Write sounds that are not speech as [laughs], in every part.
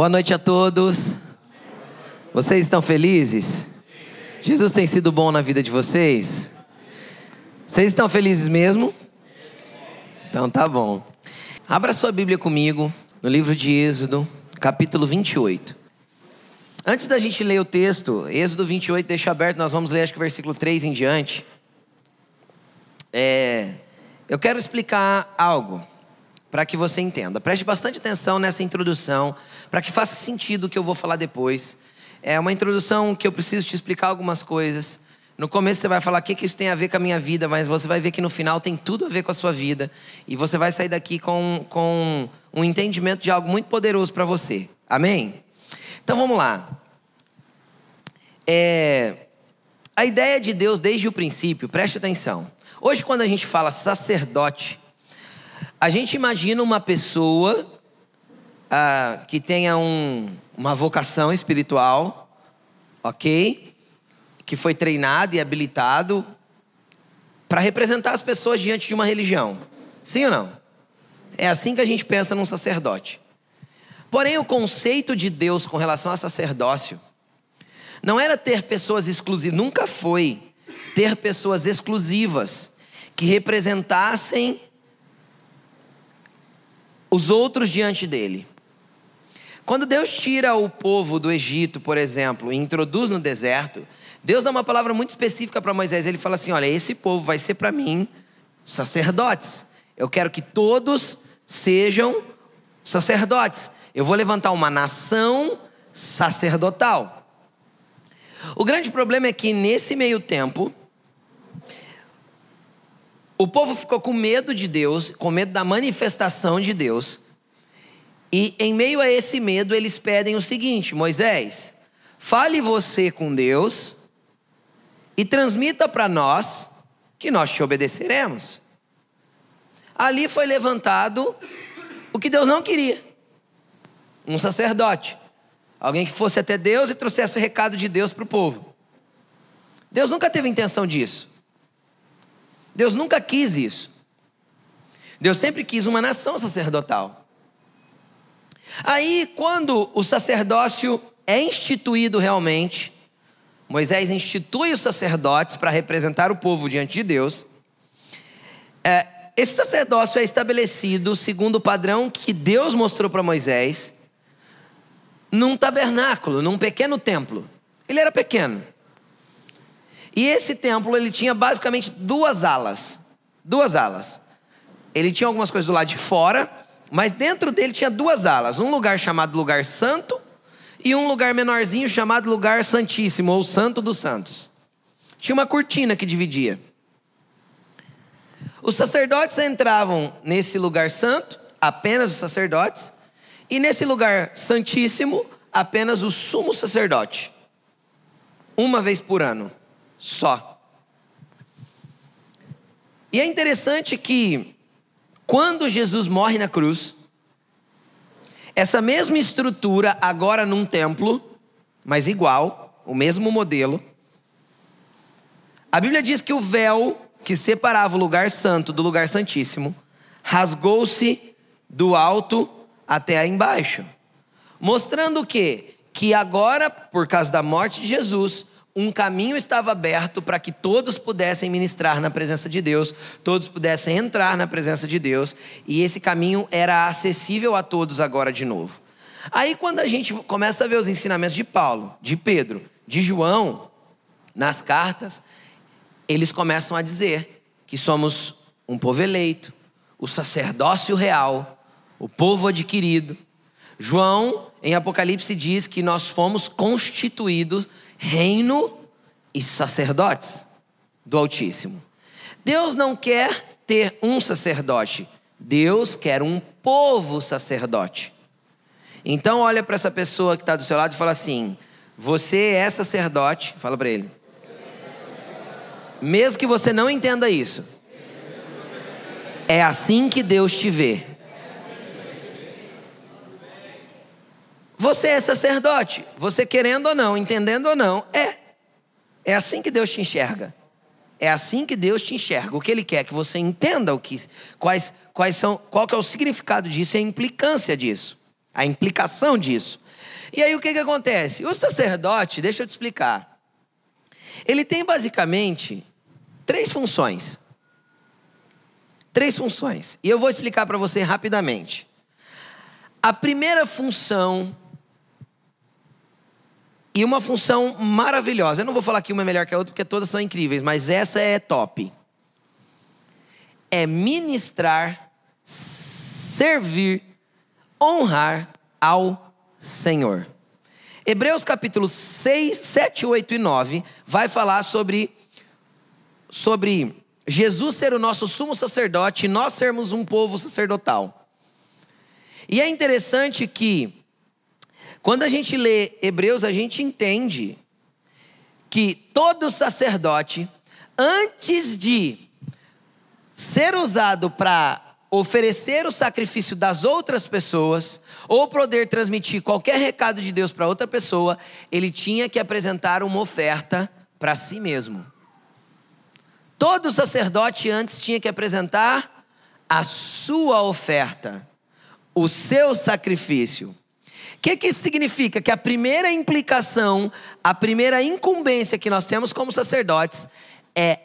Boa noite a todos. Vocês estão felizes? Jesus tem sido bom na vida de vocês? Vocês estão felizes mesmo? Então tá bom. Abra sua Bíblia comigo no livro de Êxodo, capítulo 28. Antes da gente ler o texto, Êxodo 28, deixa aberto, nós vamos ler acho que o versículo 3 em diante. É, eu quero explicar algo para que você entenda. Preste bastante atenção nessa introdução, para que faça sentido o que eu vou falar depois. É uma introdução que eu preciso te explicar algumas coisas. No começo você vai falar o que, que isso tem a ver com a minha vida, mas você vai ver que no final tem tudo a ver com a sua vida. E você vai sair daqui com, com um entendimento de algo muito poderoso para você. Amém? Então vamos lá. É, a ideia de Deus desde o princípio, preste atenção. Hoje, quando a gente fala sacerdote, a gente imagina uma pessoa ah, que tenha um, uma vocação espiritual, ok? Que foi treinado e habilitado para representar as pessoas diante de uma religião. Sim ou não? É assim que a gente pensa num sacerdote. Porém, o conceito de Deus com relação a sacerdócio não era ter pessoas exclusivas, nunca foi ter pessoas exclusivas que representassem os outros diante dele. Quando Deus tira o povo do Egito, por exemplo, e introduz no deserto, Deus dá uma palavra muito específica para Moisés. Ele fala assim: Olha, esse povo vai ser para mim sacerdotes. Eu quero que todos sejam sacerdotes. Eu vou levantar uma nação sacerdotal. O grande problema é que nesse meio tempo, o povo ficou com medo de Deus, com medo da manifestação de Deus. E em meio a esse medo, eles pedem o seguinte: Moisés, fale você com Deus e transmita para nós que nós te obedeceremos. Ali foi levantado o que Deus não queria: um sacerdote, alguém que fosse até Deus e trouxesse o recado de Deus para o povo. Deus nunca teve intenção disso. Deus nunca quis isso. Deus sempre quis uma nação sacerdotal. Aí, quando o sacerdócio é instituído realmente, Moisés institui os sacerdotes para representar o povo diante de Deus. É, esse sacerdócio é estabelecido segundo o padrão que Deus mostrou para Moisés, num tabernáculo, num pequeno templo. Ele era pequeno. E esse templo ele tinha basicamente duas alas, duas alas. Ele tinha algumas coisas do lado de fora, mas dentro dele tinha duas alas, um lugar chamado lugar santo e um lugar menorzinho chamado lugar santíssimo ou santo dos santos. Tinha uma cortina que dividia. Os sacerdotes entravam nesse lugar santo, apenas os sacerdotes, e nesse lugar santíssimo, apenas o sumo sacerdote. Uma vez por ano só. E é interessante que, quando Jesus morre na cruz, essa mesma estrutura, agora num templo, mas igual, o mesmo modelo, a Bíblia diz que o véu que separava o lugar santo do lugar santíssimo rasgou-se do alto até embaixo, mostrando o quê? Que agora, por causa da morte de Jesus, um caminho estava aberto para que todos pudessem ministrar na presença de Deus, todos pudessem entrar na presença de Deus, e esse caminho era acessível a todos agora de novo. Aí, quando a gente começa a ver os ensinamentos de Paulo, de Pedro, de João, nas cartas, eles começam a dizer que somos um povo eleito, o sacerdócio real, o povo adquirido. João, em Apocalipse, diz que nós fomos constituídos reino e sacerdotes do Altíssimo. Deus não quer ter um sacerdote, Deus quer um povo sacerdote. Então olha para essa pessoa que está do seu lado e fala assim: você é sacerdote, fala para ele. Mesmo que você não entenda isso, é assim que Deus te vê. Você é sacerdote, você querendo ou não, entendendo ou não, é. É assim que Deus te enxerga. É assim que Deus te enxerga. O que Ele quer que você entenda o que, quais, quais são, qual que é o significado disso e a implicância disso, a implicação disso. E aí o que, que acontece? O sacerdote, deixa eu te explicar. Ele tem basicamente três funções. Três funções. E eu vou explicar para você rapidamente. A primeira função e uma função maravilhosa. Eu não vou falar que uma é melhor que a outra, porque todas são incríveis, mas essa é top. É ministrar, servir, honrar ao Senhor. Hebreus capítulo 6, 7, 8 e 9 vai falar sobre, sobre Jesus ser o nosso sumo sacerdote e nós sermos um povo sacerdotal. E é interessante que quando a gente lê Hebreus, a gente entende que todo sacerdote, antes de ser usado para oferecer o sacrifício das outras pessoas, ou poder transmitir qualquer recado de Deus para outra pessoa, ele tinha que apresentar uma oferta para si mesmo. Todo sacerdote antes tinha que apresentar a sua oferta, o seu sacrifício. O que, que isso significa? Que a primeira implicação, a primeira incumbência que nós temos como sacerdotes é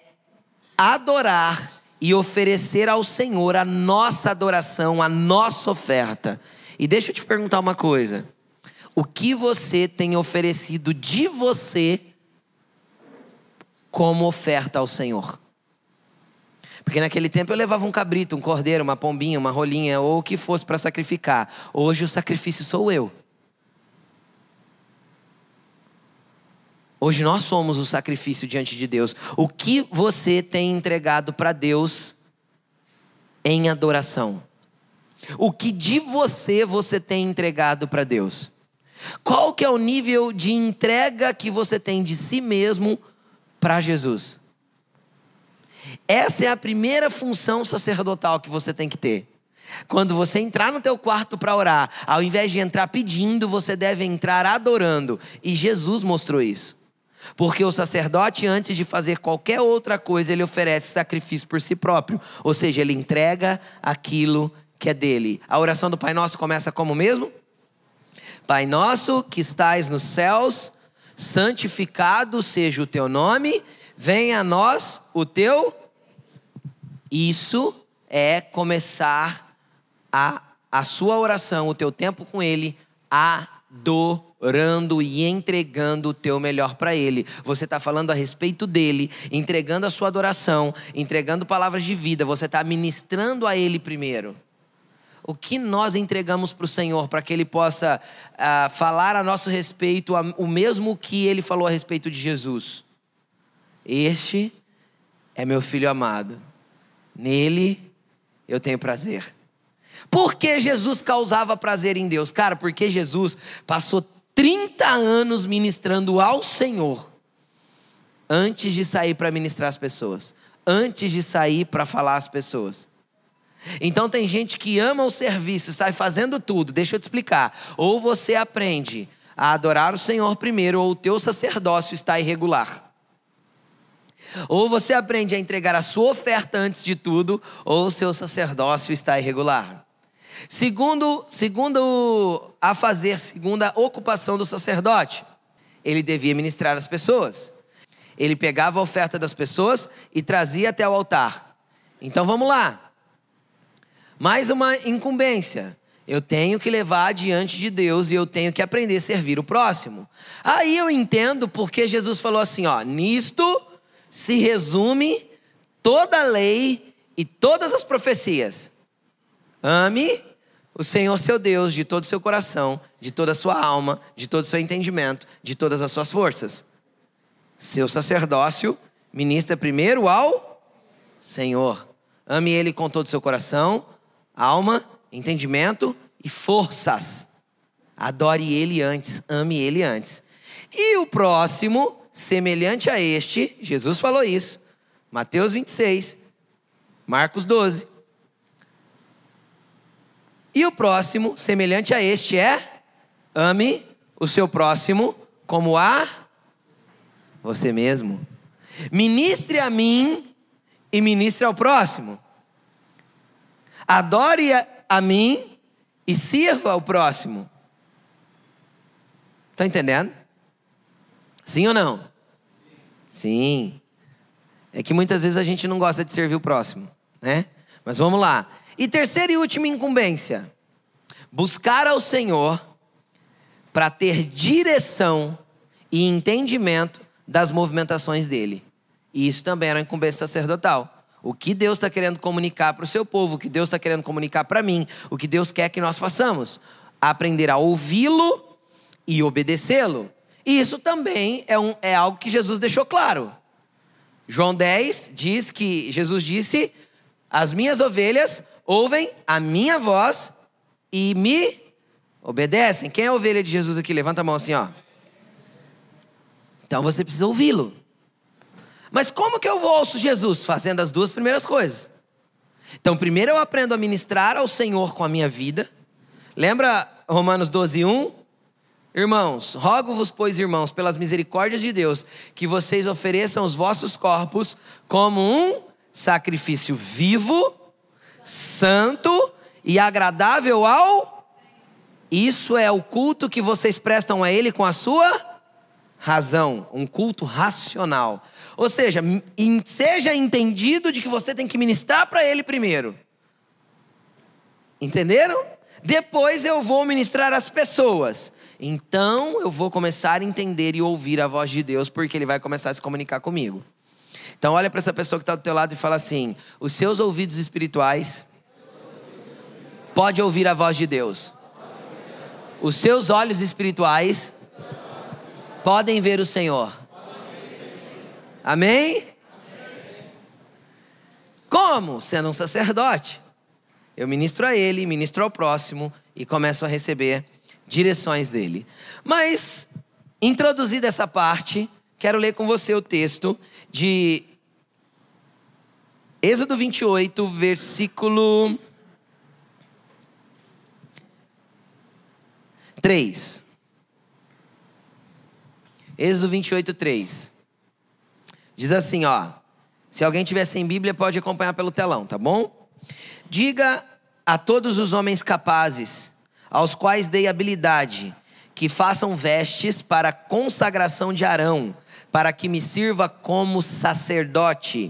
adorar e oferecer ao Senhor a nossa adoração, a nossa oferta. E deixa eu te perguntar uma coisa: o que você tem oferecido de você como oferta ao Senhor? Porque naquele tempo eu levava um cabrito, um cordeiro, uma pombinha, uma rolinha, ou o que fosse para sacrificar. Hoje o sacrifício sou eu. Hoje nós somos o sacrifício diante de Deus. O que você tem entregado para Deus em adoração? O que de você você tem entregado para Deus? Qual que é o nível de entrega que você tem de si mesmo para Jesus? Essa é a primeira função sacerdotal que você tem que ter. Quando você entrar no teu quarto para orar, ao invés de entrar pedindo, você deve entrar adorando. E Jesus mostrou isso. Porque o sacerdote, antes de fazer qualquer outra coisa, ele oferece sacrifício por si próprio. Ou seja, ele entrega aquilo que é dele. A oração do Pai Nosso começa como mesmo? Pai nosso que estais nos céus, santificado seja o teu nome, venha a nós o teu. Isso é começar a, a sua oração, o teu tempo com Ele, adorando orando e entregando o teu melhor para Ele. Você está falando a respeito dele, entregando a sua adoração, entregando palavras de vida. Você está ministrando a Ele primeiro. O que nós entregamos para o Senhor para que Ele possa uh, falar a nosso respeito o mesmo que Ele falou a respeito de Jesus? Este é meu filho amado. Nele eu tenho prazer. Por que Jesus causava prazer em Deus? Cara, porque Jesus passou 30 anos ministrando ao Senhor antes de sair para ministrar as pessoas, antes de sair para falar às pessoas. Então tem gente que ama o serviço, sai fazendo tudo. Deixa eu te explicar. Ou você aprende a adorar o Senhor primeiro, ou o teu sacerdócio está irregular. Ou você aprende a entregar a sua oferta antes de tudo, ou o seu sacerdócio está irregular. Segundo, segundo a fazer, segundo a ocupação do sacerdote, ele devia ministrar as pessoas. Ele pegava a oferta das pessoas e trazia até o altar. Então vamos lá. Mais uma incumbência. Eu tenho que levar diante de Deus e eu tenho que aprender a servir o próximo. Aí eu entendo porque Jesus falou assim: ó, nisto se resume toda a lei e todas as profecias. Ame o Senhor seu Deus de todo o seu coração, de toda a sua alma, de todo o seu entendimento, de todas as suas forças. Seu sacerdócio ministra primeiro ao Senhor. Ame Ele com todo o seu coração, alma, entendimento e forças. Adore Ele antes, ame Ele antes. E o próximo, semelhante a este, Jesus falou isso, Mateus 26, Marcos 12. E o próximo, semelhante a este, é: ame o seu próximo como a você mesmo. Ministre a mim e ministre ao próximo. Adore a mim e sirva ao próximo. Tá entendendo? Sim ou não? Sim. É que muitas vezes a gente não gosta de servir o próximo, né? Mas vamos lá. E terceira e última incumbência: buscar ao Senhor para ter direção e entendimento das movimentações dele. E isso também era uma incumbência sacerdotal. O que Deus está querendo comunicar para o seu povo, o que Deus está querendo comunicar para mim, o que Deus quer que nós façamos. Aprender a ouvi-lo e obedecê-lo. E isso também é, um, é algo que Jesus deixou claro. João 10 diz que Jesus disse: As minhas ovelhas ouvem a minha voz e me obedecem. Quem é a ovelha de Jesus aqui? Levanta a mão assim, ó. Então você precisa ouvi-lo. Mas como que eu ouço Jesus? Fazendo as duas primeiras coisas. Então, primeiro eu aprendo a ministrar ao Senhor com a minha vida. Lembra Romanos 12, 1? Irmãos, rogo-vos, pois, irmãos, pelas misericórdias de Deus, que vocês ofereçam os vossos corpos como um sacrifício vivo, santo e agradável ao. Isso é o culto que vocês prestam a Ele com a sua razão, um culto racional. Ou seja, seja entendido de que você tem que ministrar para ele primeiro. Entenderam? Depois eu vou ministrar às pessoas. Então eu vou começar a entender e ouvir a voz de Deus, porque ele vai começar a se comunicar comigo. Então olha para essa pessoa que está do teu lado e fala assim: os seus ouvidos espirituais pode ouvir a voz de Deus. Os seus olhos espirituais podem ver o Senhor. Amém? Como? Sendo um sacerdote. Eu ministro a ele, ministro ao próximo e começo a receber direções dele. Mas, introduzida essa parte, quero ler com você o texto de Êxodo 28, versículo 3. Êxodo 28, 3. Diz assim, ó. Se alguém tiver sem Bíblia, pode acompanhar pelo telão, tá bom? Diga a todos os homens capazes, aos quais dei habilidade, que façam vestes para a consagração de Arão, para que me sirva como sacerdote.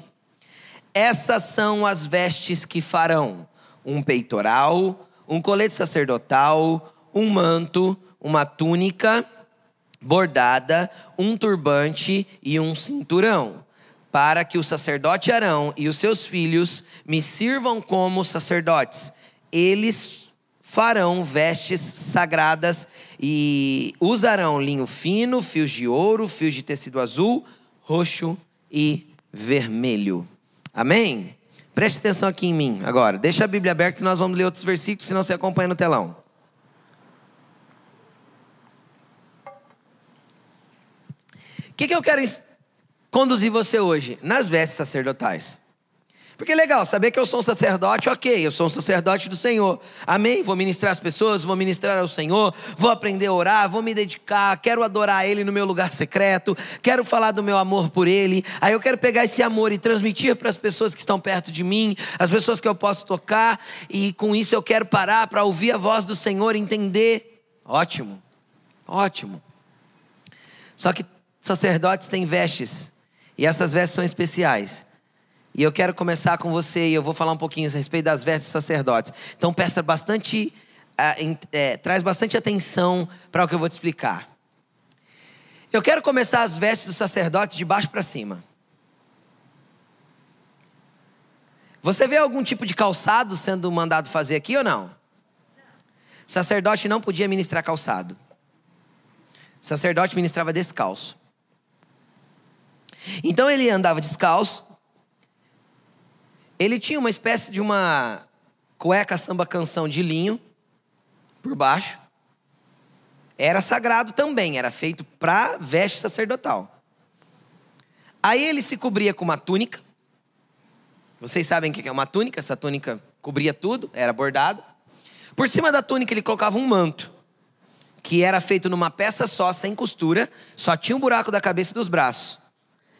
Essas são as vestes que farão: um peitoral, um colete sacerdotal, um manto, uma túnica bordada, um turbante e um cinturão, para que o sacerdote Arão e os seus filhos me sirvam como sacerdotes. Eles farão vestes sagradas e usarão linho fino, fios de ouro, fios de tecido azul, roxo e vermelho. Amém? Preste atenção aqui em mim agora. Deixa a Bíblia aberta que nós vamos ler outros versículos, senão você acompanha no telão. O que, que eu quero conduzir você hoje? Nas vestes sacerdotais. Porque é legal, saber que eu sou um sacerdote, ok, eu sou um sacerdote do Senhor. Amém? Vou ministrar as pessoas, vou ministrar ao Senhor, vou aprender a orar, vou me dedicar, quero adorar Ele no meu lugar secreto, quero falar do meu amor por Ele. Aí eu quero pegar esse amor e transmitir para as pessoas que estão perto de mim, as pessoas que eu posso tocar, e com isso eu quero parar para ouvir a voz do Senhor, entender. Ótimo, ótimo. Só que sacerdotes têm vestes, e essas vestes são especiais. E eu quero começar com você, e eu vou falar um pouquinho a respeito das vestes dos sacerdotes. Então, peça bastante, é, é, traz bastante atenção para o que eu vou te explicar. Eu quero começar as vestes dos sacerdotes de baixo para cima. Você vê algum tipo de calçado sendo mandado fazer aqui ou não? Sacerdote não podia ministrar calçado. Sacerdote ministrava descalço. Então ele andava descalço. Ele tinha uma espécie de uma cueca samba canção de linho por baixo. Era sagrado também, era feito para veste sacerdotal. Aí ele se cobria com uma túnica. Vocês sabem o que é uma túnica? Essa túnica cobria tudo, era bordada. Por cima da túnica ele colocava um manto, que era feito numa peça só, sem costura, só tinha um buraco da cabeça e dos braços.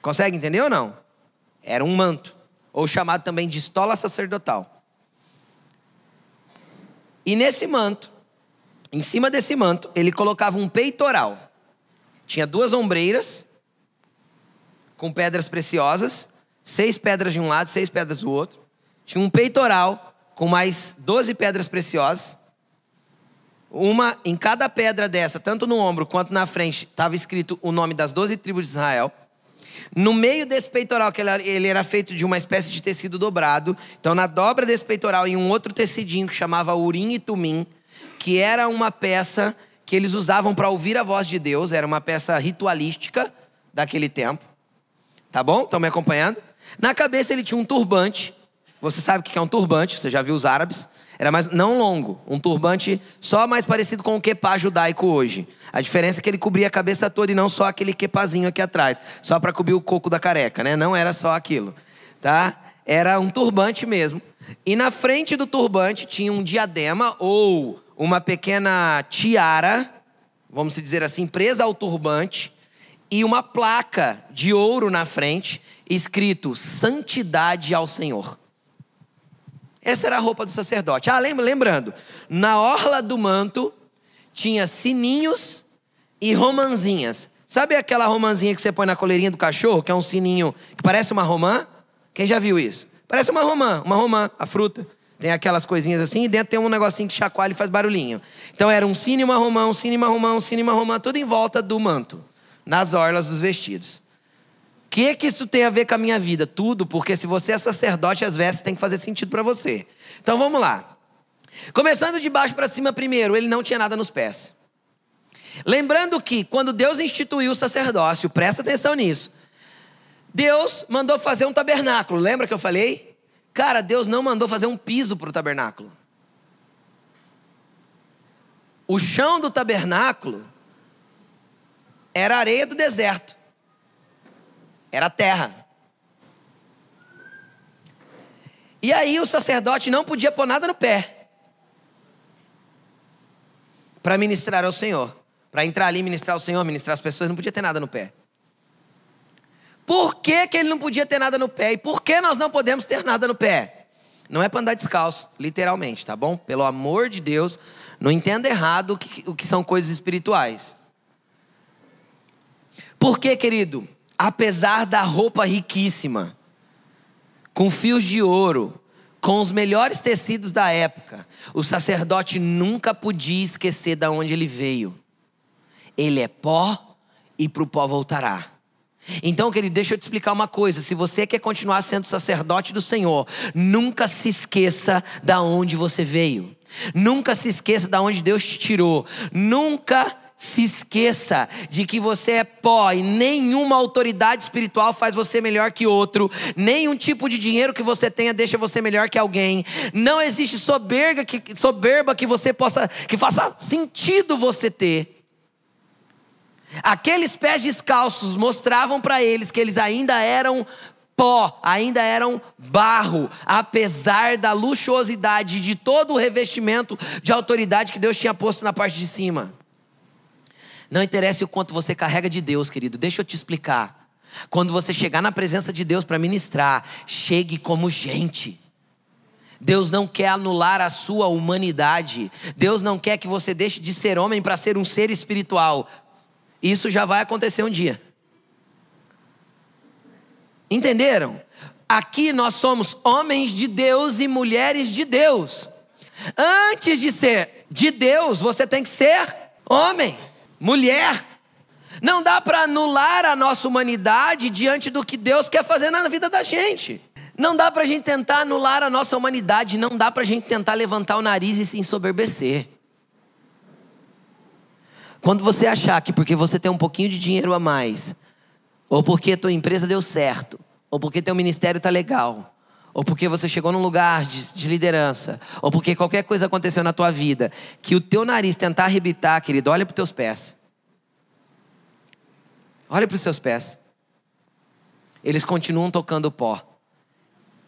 Consegue entender ou não? Era um manto, ou chamado também de estola sacerdotal. E nesse manto, em cima desse manto, ele colocava um peitoral. tinha duas ombreiras com pedras preciosas, seis pedras de um lado, seis pedras do outro. Tinha um peitoral com mais doze pedras preciosas. Uma em cada pedra dessa, tanto no ombro quanto na frente, estava escrito o nome das doze tribos de Israel. No meio desse peitoral, que ele era feito de uma espécie de tecido dobrado. Então, na dobra desse peitoral, em um outro tecidinho que chamava Urim e Tumim, que era uma peça que eles usavam para ouvir a voz de Deus, era uma peça ritualística daquele tempo. Tá bom? Estão me acompanhando? Na cabeça ele tinha um turbante. Você sabe o que é um turbante, você já viu os árabes. Era mais não longo, um turbante só mais parecido com o quepá judaico hoje. A diferença é que ele cobria a cabeça toda e não só aquele quepazinho aqui atrás, só para cobrir o coco da careca, né? Não era só aquilo, tá? Era um turbante mesmo. E na frente do turbante tinha um diadema ou uma pequena tiara, vamos dizer assim, presa ao turbante, e uma placa de ouro na frente, escrito Santidade ao Senhor. Essa era a roupa do sacerdote. Ah, lembrando, na orla do manto tinha sininhos e romanzinhas. Sabe aquela romanzinha que você põe na coleirinha do cachorro, que é um sininho que parece uma romã? Quem já viu isso? Parece uma romã, uma romã, a fruta. Tem aquelas coisinhas assim e dentro tem um negocinho que chacoalha e faz barulhinho. Então era um sino e uma romã, um sino e uma romã, um sino e uma romã, tudo em volta do manto, nas orlas dos vestidos que que isso tem a ver com a minha vida? Tudo, porque se você é sacerdote, as vestes têm que fazer sentido para você. Então vamos lá. Começando de baixo para cima primeiro, ele não tinha nada nos pés. Lembrando que quando Deus instituiu o sacerdócio, presta atenção nisso. Deus mandou fazer um tabernáculo. Lembra que eu falei? Cara, Deus não mandou fazer um piso para o tabernáculo. O chão do tabernáculo era areia do deserto. Era terra. E aí o sacerdote não podia pôr nada no pé para ministrar ao Senhor. Para entrar ali ministrar ao Senhor, ministrar as pessoas, não podia ter nada no pé. Por que, que ele não podia ter nada no pé? E por que nós não podemos ter nada no pé? Não é para andar descalço, literalmente, tá bom? Pelo amor de Deus, não entenda errado o que, o que são coisas espirituais. Por que, querido? Apesar da roupa riquíssima, com fios de ouro, com os melhores tecidos da época, o sacerdote nunca podia esquecer de onde ele veio. Ele é pó e para o pó voltará. Então, querido, deixa eu te explicar uma coisa. Se você quer continuar sendo sacerdote do Senhor, nunca se esqueça da onde você veio. Nunca se esqueça da onde Deus te tirou. Nunca se esqueça de que você é pó e nenhuma autoridade espiritual faz você melhor que outro, nenhum tipo de dinheiro que você tenha deixa você melhor que alguém. Não existe soberba que, soberba que você possa que faça sentido você ter. Aqueles pés descalços mostravam para eles que eles ainda eram pó, ainda eram barro, apesar da luxuosidade de todo o revestimento de autoridade que Deus tinha posto na parte de cima. Não interessa o quanto você carrega de Deus, querido, deixa eu te explicar. Quando você chegar na presença de Deus para ministrar, chegue como gente. Deus não quer anular a sua humanidade. Deus não quer que você deixe de ser homem para ser um ser espiritual. Isso já vai acontecer um dia. Entenderam? Aqui nós somos homens de Deus e mulheres de Deus. Antes de ser de Deus, você tem que ser homem mulher. Não dá para anular a nossa humanidade diante do que Deus quer fazer na vida da gente. Não dá para a gente tentar anular a nossa humanidade, não dá para a gente tentar levantar o nariz e se ensoberbecer. Quando você achar que porque você tem um pouquinho de dinheiro a mais, ou porque tua empresa deu certo, ou porque teu ministério está legal, ou porque você chegou num lugar de, de, liderança, ou porque qualquer coisa aconteceu na tua vida, que o teu nariz tentar arrebitar, querido, olha para os teus pés. Olha para os seus pés. Eles continuam tocando pó.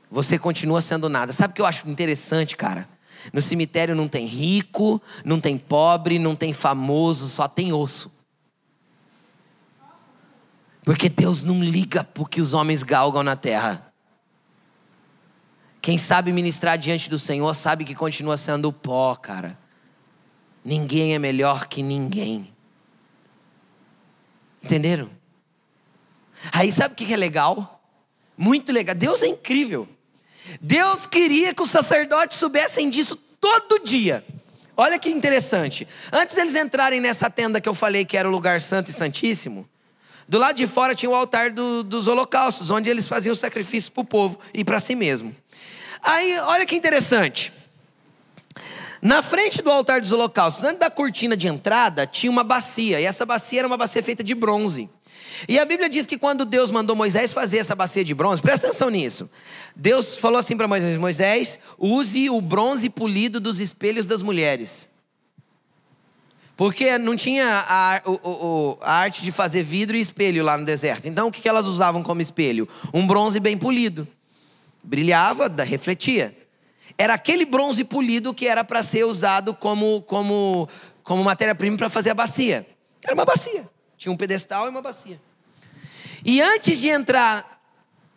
Você continua sendo nada. Sabe o que eu acho interessante, cara? No cemitério não tem rico, não tem pobre, não tem famoso, só tem osso. Porque Deus não liga porque os homens galgam na terra. Quem sabe ministrar diante do Senhor sabe que continua sendo pó, cara. Ninguém é melhor que ninguém. Entenderam? Aí sabe o que é legal? Muito legal. Deus é incrível. Deus queria que os sacerdotes soubessem disso todo dia. Olha que interessante. Antes deles entrarem nessa tenda que eu falei que era o lugar santo e santíssimo, do lado de fora tinha o altar do, dos holocaustos, onde eles faziam sacrifícios para o povo e para si mesmo. Aí, olha que interessante. Na frente do altar dos holocaustos, antes da cortina de entrada, tinha uma bacia, e essa bacia era uma bacia feita de bronze. E a Bíblia diz que quando Deus mandou Moisés fazer essa bacia de bronze, presta atenção nisso. Deus falou assim para Moisés: Moisés, use o bronze polido dos espelhos das mulheres. Porque não tinha a, a, a, arte de fazer vidro e espelho lá no deserto. Então o que elas usavam como espelho? Um bronze bem polido. Brilhava, refletia. Era aquele bronze polido que era para ser usado como, como, como matéria-prima para fazer a bacia. Era uma bacia. Tinha um pedestal e uma bacia. E antes de entrar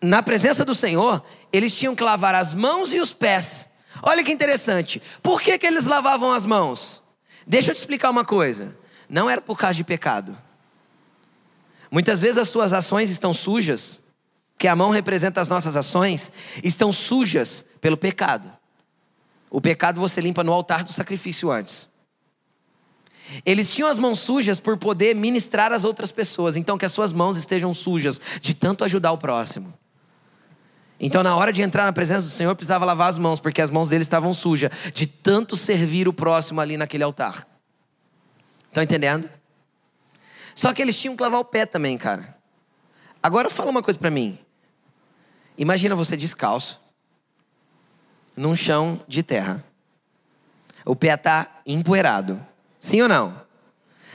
na presença do Senhor, eles tinham que lavar as mãos e os pés. Olha que interessante. Por que, que eles lavavam as mãos? Deixa eu te explicar uma coisa. Não era por causa de pecado. Muitas vezes as suas ações estão sujas, que a mão representa as nossas ações, estão sujas pelo pecado. O pecado você limpa no altar do sacrifício antes. Eles tinham as mãos sujas por poder ministrar às outras pessoas, então que as suas mãos estejam sujas de tanto ajudar o próximo. Então, na hora de entrar na presença do Senhor, precisava lavar as mãos, porque as mãos dele estavam sujas, de tanto servir o próximo ali naquele altar. Estão entendendo? Só que eles tinham que lavar o pé também, cara. Agora fala uma coisa para mim. Imagina você descalço, num chão de terra. O pé está empoeirado. Sim ou não?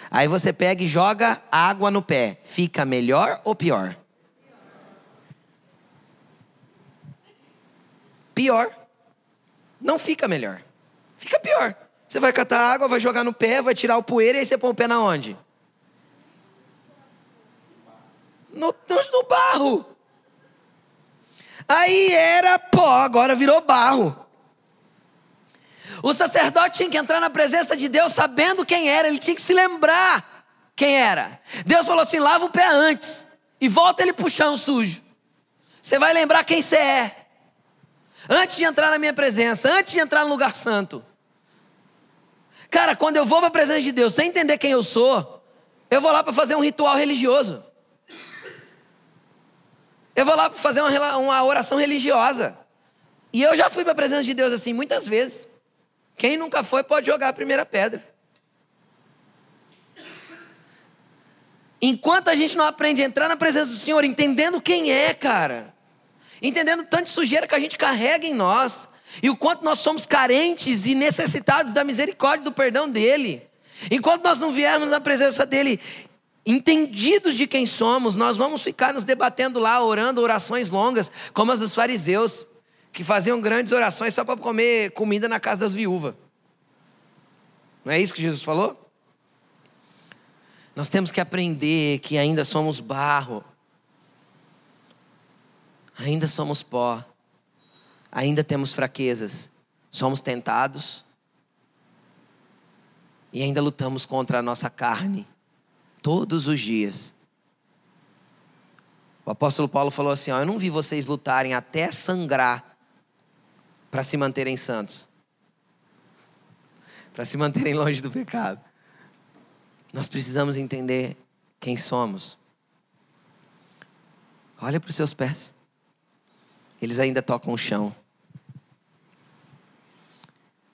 Aí você pega e joga água no pé. Fica melhor ou pior? Pior. Não fica melhor. Fica pior. Você vai catar água, vai jogar no pé, vai tirar o poeira e aí você põe o pé na onde? No, no, no barro. Aí era pó, agora virou barro. O sacerdote tinha que entrar na presença de Deus sabendo quem era, ele tinha que se lembrar quem era. Deus falou assim: lava o pé antes e volta ele pro chão sujo. Você vai lembrar quem você é antes de entrar na minha presença, antes de entrar no lugar santo. Cara, quando eu vou para a presença de Deus sem entender quem eu sou, eu vou lá para fazer um ritual religioso. Eu vou lá fazer uma, uma oração religiosa. E eu já fui para a presença de Deus assim muitas vezes. Quem nunca foi pode jogar a primeira pedra. Enquanto a gente não aprende a entrar na presença do Senhor, entendendo quem é, cara, entendendo tanto sujeira que a gente carrega em nós, e o quanto nós somos carentes e necessitados da misericórdia e do perdão dEle. Enquanto nós não viermos na presença dEle, entendidos de quem somos, nós vamos ficar nos debatendo lá, orando orações longas, como as dos fariseus, que faziam grandes orações só para comer comida na casa das viúvas. Não é isso que Jesus falou? Nós temos que aprender que ainda somos barro ainda somos pó, ainda temos fraquezas, somos tentados e ainda lutamos contra a nossa carne todos os dias. O apóstolo Paulo falou assim: ó, Eu não vi vocês lutarem até sangrar para se manterem santos, para se manterem longe do pecado. Nós precisamos entender quem somos. Olha para os seus pés eles ainda tocam o chão.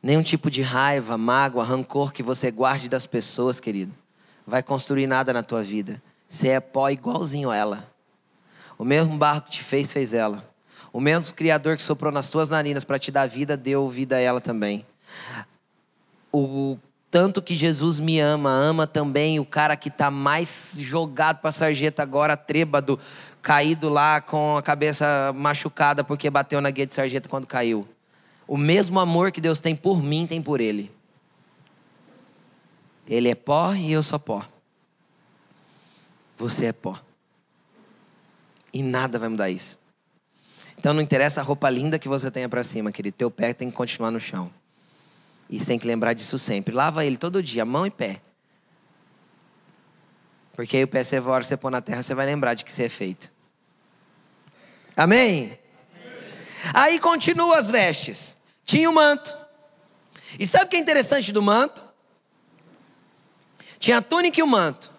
Nenhum tipo de raiva, mágoa, rancor que você guarde das pessoas, querido, vai construir nada na tua vida. Você é pó igualzinho a ela. O mesmo barro que te fez, fez ela. O mesmo Criador que soprou nas tuas narinas para te dar vida, deu vida a ela também. O tanto que Jesus me ama, ama também o cara que está mais jogado para a sarjeta agora, trêbado, caído lá com a cabeça machucada porque bateu na guia de sarjeta quando caiu. O mesmo amor que Deus tem por mim, tem por ele. Ele é pó e eu sou pó. Você é pó. E nada vai mudar isso. Então não interessa a roupa linda que você tenha para cima, querido. Teu pé tem que continuar no chão. E você tem que lembrar disso sempre. Lava ele todo dia, mão e pé. Porque aí o persevera, você pôr na terra, você vai lembrar de que você é feito. Amém? Amém? Aí continua as vestes. Tinha o manto. E sabe o que é interessante do manto? Tinha a túnica e o manto.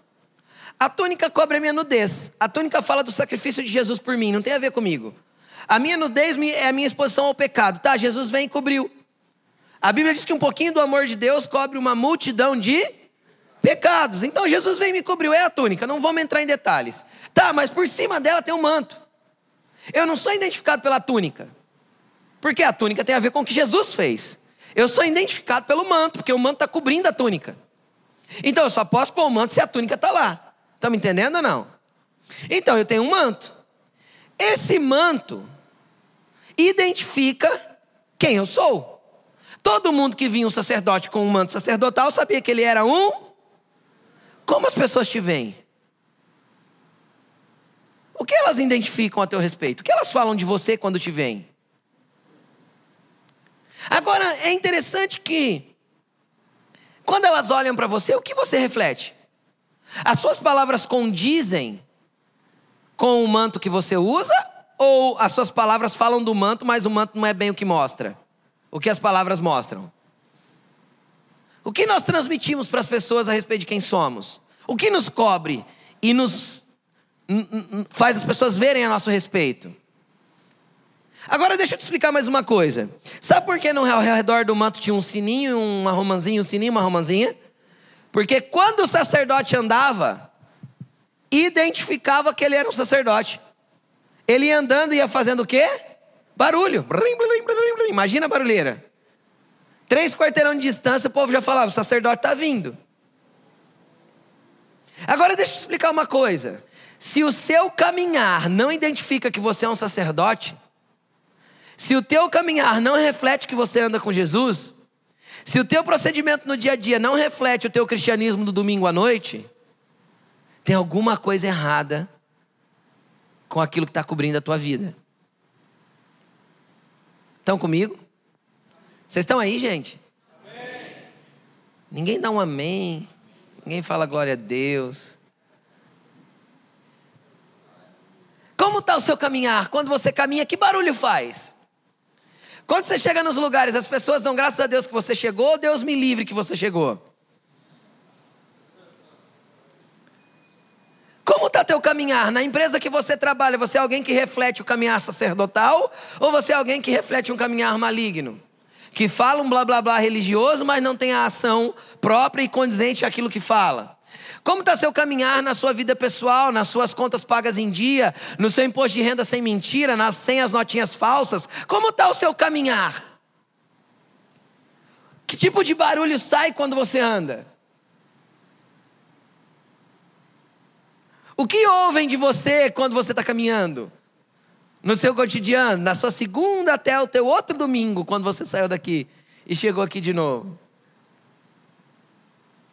A túnica cobre a minha nudez. A túnica fala do sacrifício de Jesus por mim, não tem a ver comigo. A minha nudez é a minha exposição ao pecado. Tá, Jesus vem e cobriu. A Bíblia diz que um pouquinho do amor de Deus cobre uma multidão de pecados. Então Jesus vem e me cobriu. É a túnica, não vamos entrar em detalhes. Tá, mas por cima dela tem um manto. Eu não sou identificado pela túnica. Porque a túnica tem a ver com o que Jesus fez. Eu sou identificado pelo manto, porque o manto está cobrindo a túnica. Então eu só posso pôr o manto se a túnica está lá. Estão me entendendo ou não? Então eu tenho um manto. Esse manto identifica quem eu sou. Todo mundo que vinha um sacerdote com um manto sacerdotal sabia que ele era um. Como as pessoas te veem? O que elas identificam a teu respeito? O que elas falam de você quando te veem? Agora, é interessante que, quando elas olham para você, o que você reflete? As suas palavras condizem com o manto que você usa? Ou as suas palavras falam do manto, mas o manto não é bem o que mostra? O que as palavras mostram? O que nós transmitimos para as pessoas a respeito de quem somos? O que nos cobre e nos faz as pessoas verem a nosso respeito? Agora deixa eu te explicar mais uma coisa. Sabe por que no ao redor do manto tinha um sininho, uma romanzinha, um sininho, uma romanzinha? Porque quando o sacerdote andava, identificava que ele era um sacerdote. Ele ia andando e ia fazendo o quê? Barulho. Imagina a barulheira. Três quarteirão de distância, o povo já falava: o sacerdote está vindo. Agora deixa eu te explicar uma coisa. Se o seu caminhar não identifica que você é um sacerdote, se o teu caminhar não reflete que você anda com Jesus, se o teu procedimento no dia a dia não reflete o teu cristianismo do domingo à noite, tem alguma coisa errada com aquilo que está cobrindo a tua vida. Estão comigo? Vocês estão aí, gente? Amém. Ninguém dá um amém. Ninguém fala glória a Deus. Como está o seu caminhar? Quando você caminha, que barulho faz? Quando você chega nos lugares, as pessoas dão graças a Deus que você chegou, Deus me livre que você chegou. Como está teu caminhar? Na empresa que você trabalha, você é alguém que reflete o caminhar sacerdotal ou você é alguém que reflete um caminhar maligno? Que fala um blá blá blá religioso, mas não tem a ação própria e condizente àquilo que fala. Como está seu caminhar na sua vida pessoal, nas suas contas pagas em dia, no seu imposto de renda sem mentira, nas, sem as notinhas falsas? Como está o seu caminhar? Que tipo de barulho sai quando você anda? O que ouvem de você quando você está caminhando? No seu cotidiano, na sua segunda até o teu outro domingo, quando você saiu daqui e chegou aqui de novo.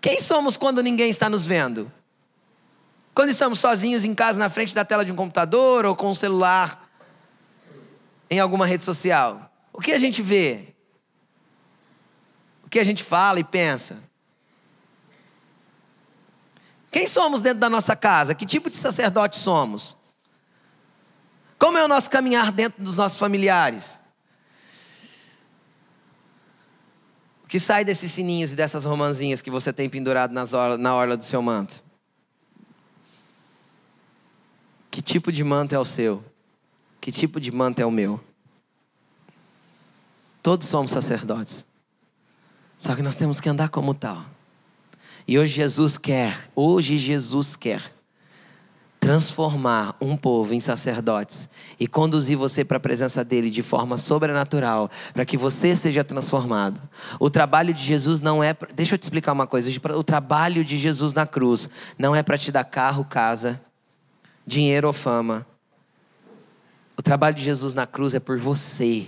Quem somos quando ninguém está nos vendo? Quando estamos sozinhos em casa na frente da tela de um computador ou com um celular em alguma rede social? O que a gente vê? O que a gente fala e pensa? Quem somos dentro da nossa casa? Que tipo de sacerdote somos? Como é o nosso caminhar dentro dos nossos familiares? O que sai desses sininhos e dessas romanzinhas que você tem pendurado na orla do seu manto? Que tipo de manto é o seu? Que tipo de manto é o meu? Todos somos sacerdotes. Só que nós temos que andar como tal. E hoje Jesus quer, hoje Jesus quer transformar um povo em sacerdotes e conduzir você para a presença dele de forma sobrenatural, para que você seja transformado. O trabalho de Jesus não é, deixa eu te explicar uma coisa, o trabalho de Jesus na cruz não é para te dar carro, casa, dinheiro ou fama. O trabalho de Jesus na cruz é por você.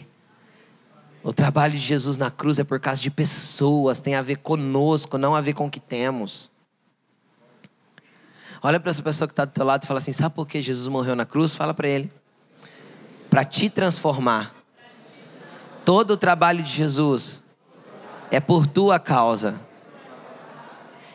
O trabalho de Jesus na cruz é por causa de pessoas, tem a ver conosco, não a ver com o que temos. Olha para essa pessoa que está do teu lado e fala assim: sabe por que Jesus morreu na cruz? Fala para ele. Para te transformar. Todo o trabalho de Jesus é por tua causa.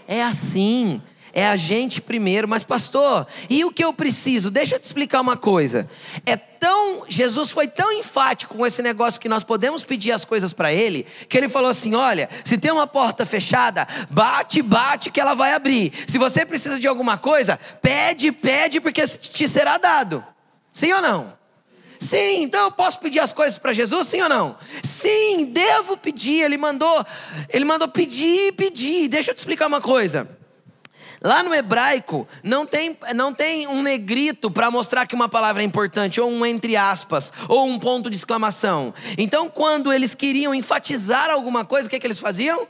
É assim. É a gente primeiro, mas pastor, e o que eu preciso? Deixa eu te explicar uma coisa. É tão, Jesus foi tão enfático com esse negócio que nós podemos pedir as coisas para ele, que ele falou assim: "Olha, se tem uma porta fechada, bate, bate que ela vai abrir. Se você precisa de alguma coisa, pede, pede porque te será dado." Sim ou não? Sim, então eu posso pedir as coisas para Jesus, sim ou não? Sim, devo pedir. Ele mandou, ele mandou pedir, pedir. Deixa eu te explicar uma coisa. Lá no hebraico não tem, não tem um negrito para mostrar que uma palavra é importante, ou um entre aspas, ou um ponto de exclamação. Então, quando eles queriam enfatizar alguma coisa, o que, que eles faziam?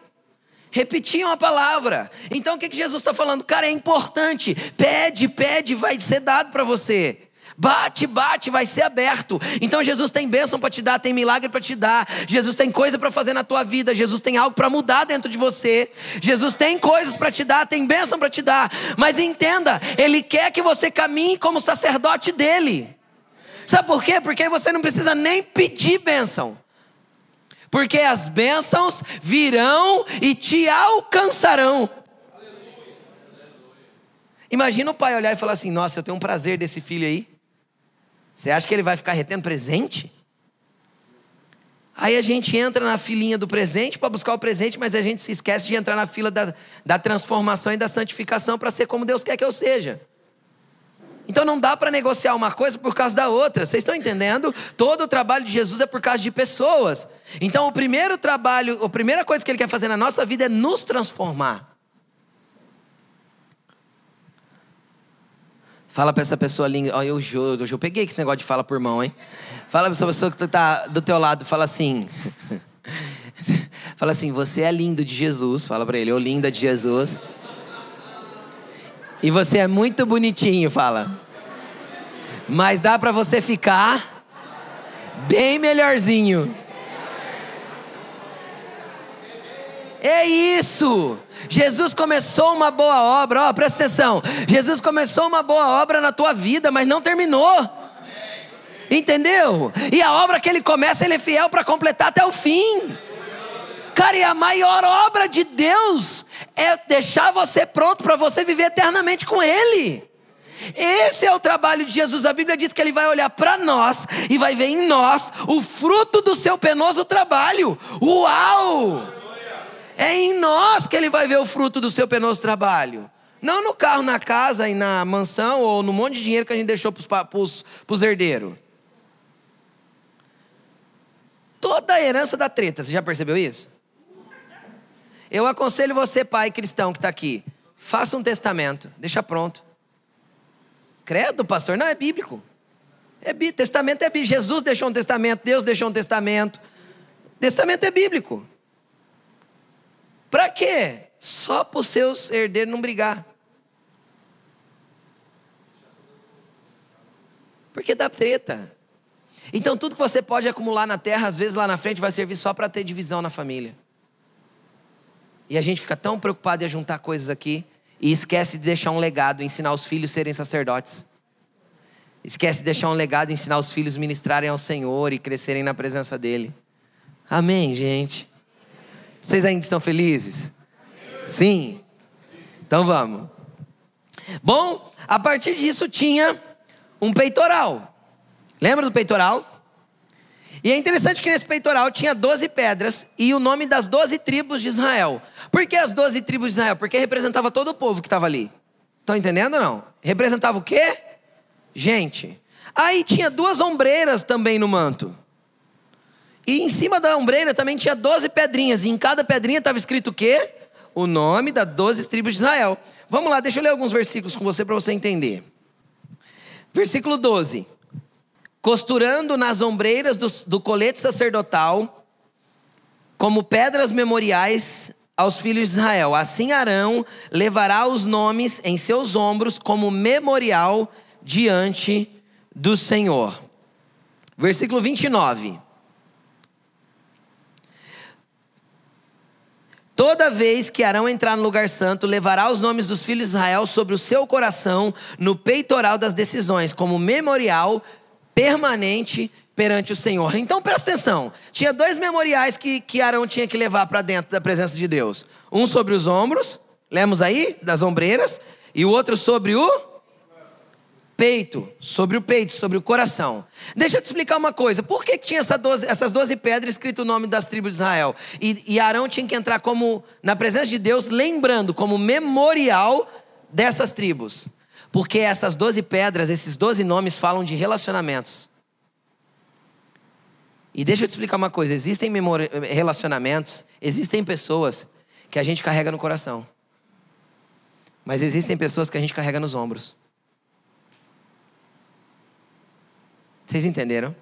Repetiam a palavra. Então, o que Jesus está falando? Cara, é importante. Pede, pede, vai ser dado para você. Bate, bate, vai ser aberto. Então Jesus tem bênção para te dar, tem milagre para te dar. Jesus tem coisa para fazer na tua vida. Jesus tem algo para mudar dentro de você. Jesus tem coisas para te dar, tem bênção para te dar. Mas entenda, Ele quer que você caminhe como sacerdote dele. Sabe por quê? Porque você não precisa nem pedir bênção. Porque as bênçãos virão e te alcançarão. Imagina o pai olhar e falar assim: Nossa, eu tenho um prazer desse filho aí. Você acha que ele vai ficar retendo presente? Aí a gente entra na filinha do presente para buscar o presente, mas a gente se esquece de entrar na fila da, da transformação e da santificação para ser como Deus quer que eu seja. Então não dá para negociar uma coisa por causa da outra. Vocês estão entendendo? Todo o trabalho de Jesus é por causa de pessoas. Então o primeiro trabalho, a primeira coisa que ele quer fazer na nossa vida é nos transformar. Fala para essa pessoa ali, ó, eu juro, eu peguei esse negócio de fala por mão, hein? Fala para essa pessoa que está do teu lado, fala assim. [laughs] fala assim, você é lindo de Jesus. Fala para ele, ô linda de Jesus. E você é muito bonitinho, fala. Mas dá para você ficar bem melhorzinho. É isso. Jesus começou uma boa obra, ó, presta atenção. Jesus começou uma boa obra na tua vida, mas não terminou. Entendeu? E a obra que ele começa, ele é fiel para completar até o fim. Cara, e a maior obra de Deus é deixar você pronto para você viver eternamente com Ele. Esse é o trabalho de Jesus. A Bíblia diz que ele vai olhar para nós e vai ver em nós o fruto do seu penoso trabalho. Uau! É em nós que ele vai ver o fruto do seu penoso trabalho. Não no carro, na casa e na mansão ou no monte de dinheiro que a gente deixou para os herdeiros. Toda a herança da treta, você já percebeu isso? Eu aconselho você, pai cristão que está aqui, faça um testamento, deixa pronto. Credo, pastor, não é bíblico. É bí, testamento é bíblico. Jesus deixou um testamento, Deus deixou um testamento. Testamento é bíblico. Para quê? Só para os seus herdeiros não brigar. Porque dá treta. Então tudo que você pode acumular na terra, às vezes lá na frente vai servir só para ter divisão na família. E a gente fica tão preocupado em juntar coisas aqui e esquece de deixar um legado, ensinar os filhos a serem sacerdotes. Esquece de deixar um legado, ensinar os filhos a ministrarem ao Senhor e crescerem na presença dEle. Amém, gente? Vocês ainda estão felizes? Sim? Então vamos. Bom, a partir disso tinha um peitoral. Lembra do peitoral? E é interessante que nesse peitoral tinha 12 pedras e o nome das 12 tribos de Israel. Por que as 12 tribos de Israel? Porque representava todo o povo que estava ali. Estão entendendo ou não? Representava o quê? Gente. Aí tinha duas ombreiras também no manto. E em cima da ombreira também tinha 12 pedrinhas. E em cada pedrinha estava escrito o quê? O nome das 12 tribos de Israel. Vamos lá, deixa eu ler alguns versículos com você para você entender. Versículo 12. Costurando nas ombreiras do, do colete sacerdotal, como pedras memoriais aos filhos de Israel. Assim Arão levará os nomes em seus ombros como memorial diante do Senhor. Versículo 29. Toda vez que Arão entrar no lugar santo, levará os nomes dos filhos de Israel sobre o seu coração, no peitoral das decisões, como memorial permanente perante o Senhor. Então presta atenção: tinha dois memoriais que, que Arão tinha que levar para dentro da presença de Deus: um sobre os ombros, lemos aí, das ombreiras, e o outro sobre o peito, sobre o peito, sobre o coração. Deixa eu te explicar uma coisa. Por que, que tinha essa 12, essas 12 pedras escrito o nome das tribos de Israel? E, e Arão tinha que entrar como na presença de Deus, lembrando como memorial dessas tribos. Porque essas 12 pedras, esses 12 nomes falam de relacionamentos. E deixa eu te explicar uma coisa: existem relacionamentos, existem pessoas que a gente carrega no coração. Mas existem pessoas que a gente carrega nos ombros. Vocês entenderam?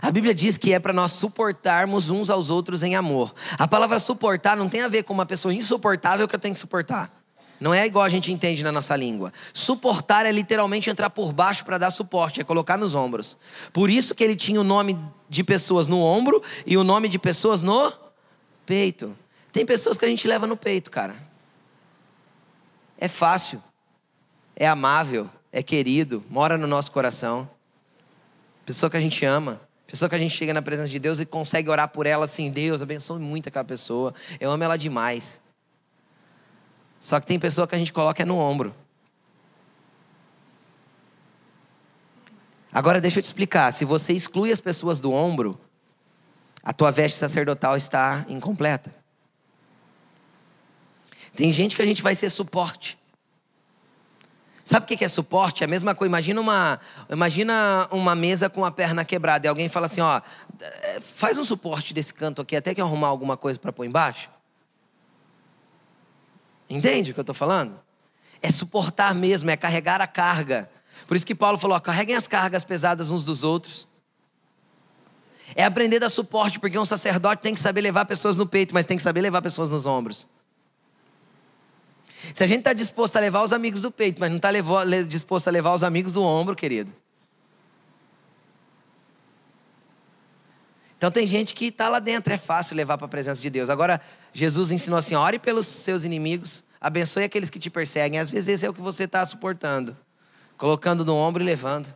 A Bíblia diz que é para nós suportarmos uns aos outros em amor. A palavra suportar não tem a ver com uma pessoa insuportável que eu tenho que suportar. Não é igual a gente entende na nossa língua. Suportar é literalmente entrar por baixo para dar suporte, é colocar nos ombros. Por isso que ele tinha o nome de pessoas no ombro e o nome de pessoas no peito. Tem pessoas que a gente leva no peito, cara. É fácil, é amável, é querido, mora no nosso coração pessoa que a gente ama, pessoa que a gente chega na presença de Deus e consegue orar por ela assim: Deus, abençoe muito aquela pessoa, eu amo ela demais. Só que tem pessoa que a gente coloca é no ombro. Agora deixa eu te explicar: se você exclui as pessoas do ombro, a tua veste sacerdotal está incompleta. Tem gente que a gente vai ser suporte. Sabe o que é suporte? É a mesma coisa. Imagina uma, imagina uma mesa com a perna quebrada e alguém fala assim: ó, faz um suporte desse canto aqui até que eu arrumar alguma coisa para pôr embaixo. Entende o que eu estou falando? É suportar mesmo, é carregar a carga. Por isso que Paulo falou: ó, carreguem as cargas pesadas uns dos outros. É aprender a dar suporte, porque um sacerdote tem que saber levar pessoas no peito, mas tem que saber levar pessoas nos ombros. Se a gente está disposto a levar os amigos do peito, mas não está disposto a levar os amigos do ombro, querido. Então tem gente que está lá dentro, é fácil levar para a presença de Deus. Agora, Jesus ensinou assim: ore pelos seus inimigos, abençoe aqueles que te perseguem. Às vezes esse é o que você está suportando, colocando no ombro e levando.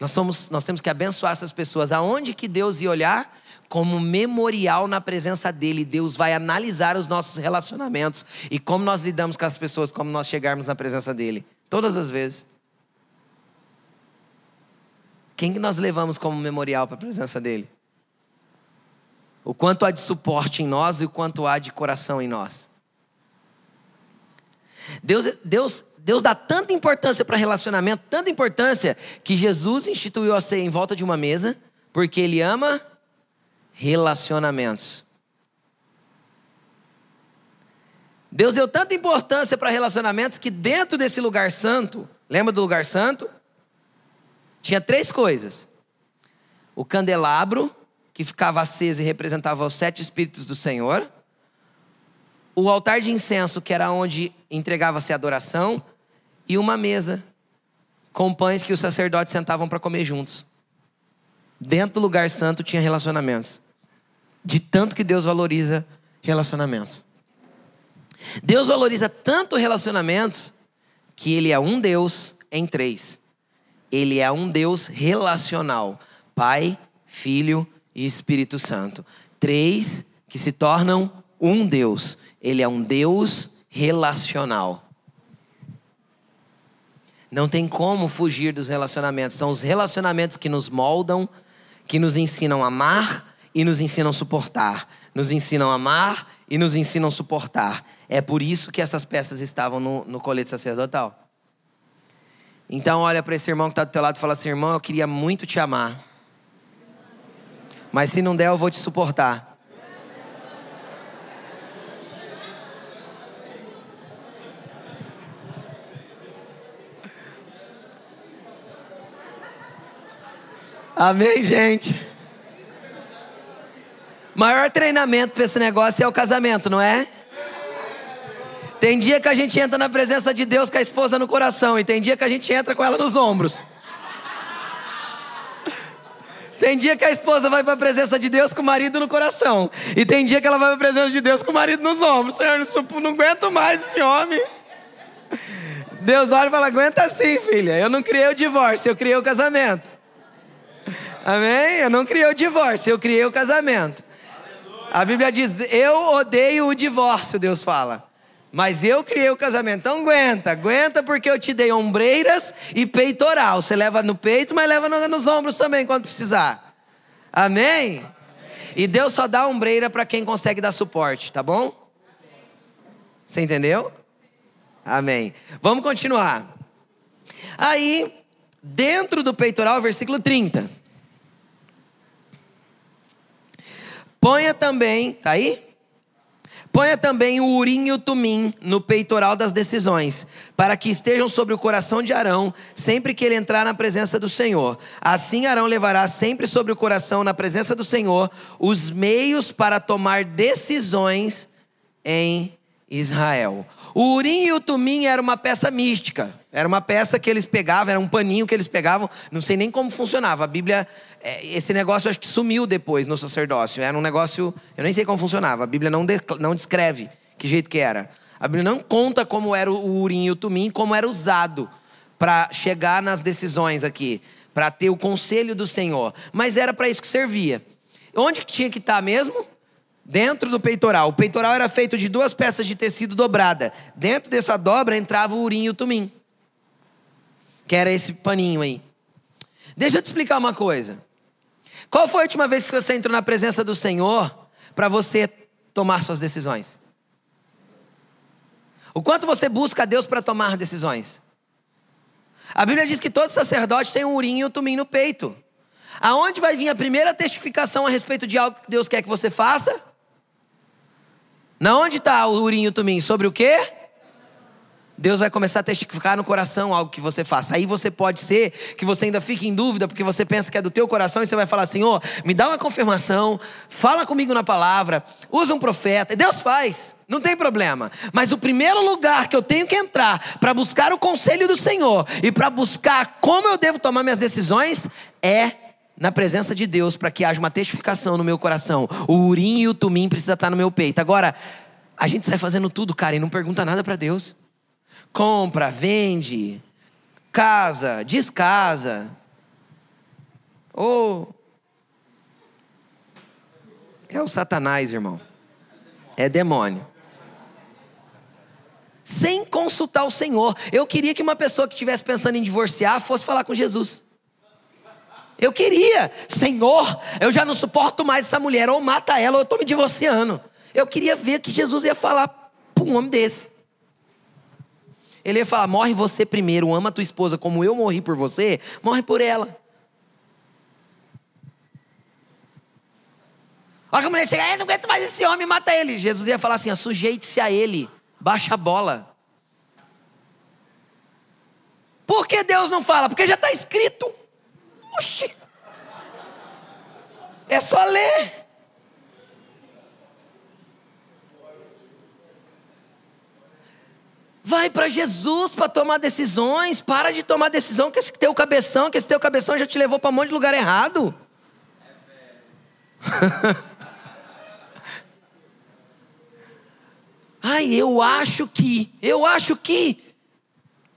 Nós, somos, nós temos que abençoar essas pessoas. Aonde que Deus ia olhar? Como memorial na presença dele. Deus vai analisar os nossos relacionamentos e como nós lidamos com as pessoas, como nós chegarmos na presença dele. Todas as vezes. Quem que nós levamos como memorial para a presença dele? O quanto há de suporte em nós e o quanto há de coração em nós. Deus, Deus, Deus dá tanta importância para relacionamento, tanta importância, que Jesus instituiu a ceia em volta de uma mesa, porque Ele ama relacionamentos. Deus deu tanta importância para relacionamentos que dentro desse lugar santo, lembra do lugar santo? Tinha três coisas: o candelabro, que ficava aceso e representava os sete espíritos do Senhor, o altar de incenso, que era onde entregava-se a adoração, e uma mesa com pães que os sacerdotes sentavam para comer juntos. Dentro do lugar santo tinha relacionamentos de tanto que Deus valoriza relacionamentos. Deus valoriza tanto relacionamentos que Ele é um Deus em três. Ele é um Deus relacional: Pai, Filho e Espírito Santo. Três que se tornam um Deus. Ele é um Deus relacional. Não tem como fugir dos relacionamentos. São os relacionamentos que nos moldam, que nos ensinam a amar e nos ensinam a suportar. Nos ensinam a amar e nos ensinam a suportar. É por isso que essas peças estavam no, no colete sacerdotal. Então olha para esse irmão que está do teu lado e fala assim, irmão, eu queria muito te amar. Mas se não der, eu vou te suportar. Amém, gente? Maior treinamento para esse negócio é o casamento, não é? Tem dia que a gente entra na presença de Deus com a esposa no coração, e tem dia que a gente entra com ela nos ombros. Tem dia que a esposa vai para a presença de Deus com o marido no coração, e tem dia que ela vai para a presença de Deus com o marido nos ombros. Senhor, não, não aguento mais esse homem. Deus olha e fala: aguenta sim, filha. Eu não criei o divórcio, eu criei o casamento. Amém? Eu não criei o divórcio, eu criei o casamento. A Bíblia diz: Eu odeio o divórcio, Deus fala. Mas eu criei o casamento. Então aguenta, aguenta porque eu te dei ombreiras e peitoral. Você leva no peito, mas leva nos ombros também quando precisar. Amém? E Deus só dá ombreira para quem consegue dar suporte, tá bom? Você entendeu? Amém. Vamos continuar. Aí, dentro do peitoral, versículo 30. Ponha também, tá aí? Ponha também o urim e o tumim no peitoral das decisões, para que estejam sobre o coração de Arão, sempre que ele entrar na presença do Senhor. Assim Arão levará sempre sobre o coração, na presença do Senhor, os meios para tomar decisões em Israel. O urim e o tumim era uma peça mística. Era uma peça que eles pegavam, era um paninho que eles pegavam, não sei nem como funcionava. A Bíblia, é, esse negócio acho que sumiu depois no sacerdócio. Era um negócio, eu nem sei como funcionava. A Bíblia não, não descreve que jeito que era. A Bíblia não conta como era o urim e o tumim, como era usado para chegar nas decisões aqui, para ter o conselho do Senhor. Mas era para isso que servia. Onde que tinha que estar tá mesmo? Dentro do peitoral. O peitoral era feito de duas peças de tecido dobrada. Dentro dessa dobra entrava o urim e o tumim que era esse paninho aí. Deixa eu te explicar uma coisa. Qual foi a última vez que você entrou na presença do Senhor para você tomar suas decisões? O quanto você busca a Deus para tomar decisões? A Bíblia diz que todo sacerdote tem um urim e um tumim no peito. Aonde vai vir a primeira testificação a respeito de algo que Deus quer que você faça? Na onde está o urim e o tumim? Sobre o quê? Deus vai começar a testificar no coração algo que você faça. Aí você pode ser que você ainda fique em dúvida porque você pensa que é do teu coração e você vai falar: Senhor, me dá uma confirmação, fala comigo na palavra, usa um profeta. Deus faz, não tem problema. Mas o primeiro lugar que eu tenho que entrar para buscar o conselho do Senhor e para buscar como eu devo tomar minhas decisões é na presença de Deus para que haja uma testificação no meu coração. O urim e o tumim precisa estar no meu peito. Agora, a gente sai fazendo tudo, cara, e não pergunta nada para Deus compra, vende, casa, descasa. Ou é o Satanás, irmão. É demônio. Sem consultar o Senhor. Eu queria que uma pessoa que estivesse pensando em divorciar fosse falar com Jesus. Eu queria, Senhor, eu já não suporto mais essa mulher, ou mata ela, ou eu estou me divorciando. Eu queria ver que Jesus ia falar para um homem desse. Ele ia falar: morre você primeiro, ama tua esposa como eu morri por você, morre por ela. A hora que a mulher chega, não aguento mais esse homem, mata ele. Jesus ia falar assim: sujeite-se a ele, baixa a bola. Por que Deus não fala? Porque já está escrito. Oxi. É só ler. Vai para Jesus para tomar decisões. Para de tomar decisão que esse teu cabeção, que esse teu cabeção já te levou para um monte de lugar errado. [laughs] Ai, eu acho que, eu acho que.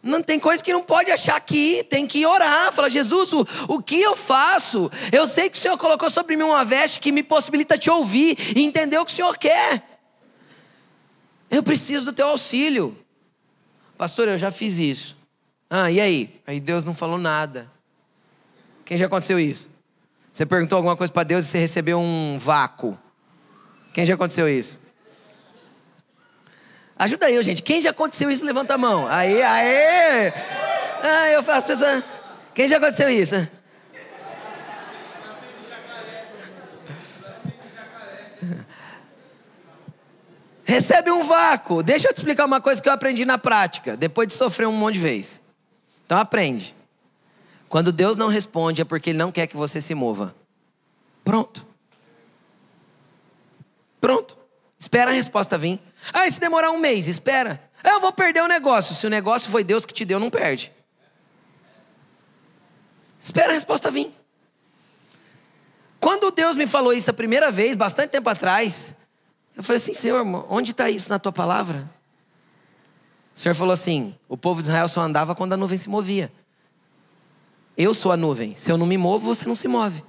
Não tem coisa que não pode achar que, tem que orar. Fala, Jesus, o, o que eu faço? Eu sei que o Senhor colocou sobre mim uma veste que me possibilita te ouvir e entender o que o Senhor quer. Eu preciso do teu auxílio. Pastor, eu já fiz isso. Ah, e aí? Aí Deus não falou nada. Quem já aconteceu isso? Você perguntou alguma coisa para Deus e você recebeu um vácuo. Quem já aconteceu isso? Ajuda aí, gente. Quem já aconteceu isso, levanta a mão. Aí, aí. Ah, eu faço pessoas. Quem já aconteceu isso? recebe um vácuo. Deixa eu te explicar uma coisa que eu aprendi na prática, depois de sofrer um monte de vez. Então aprende. Quando Deus não responde é porque Ele não quer que você se mova. Pronto. Pronto. Espera a resposta vir. Ah, e se demorar um mês, espera. Eu vou perder o negócio. Se o negócio foi Deus que te deu, não perde. Espera a resposta vir. Quando Deus me falou isso a primeira vez, bastante tempo atrás, eu falei assim, Senhor, onde está isso na tua palavra? O Senhor falou assim: o povo de Israel só andava quando a nuvem se movia. Eu sou a nuvem. Se eu não me movo, você não se move. Eu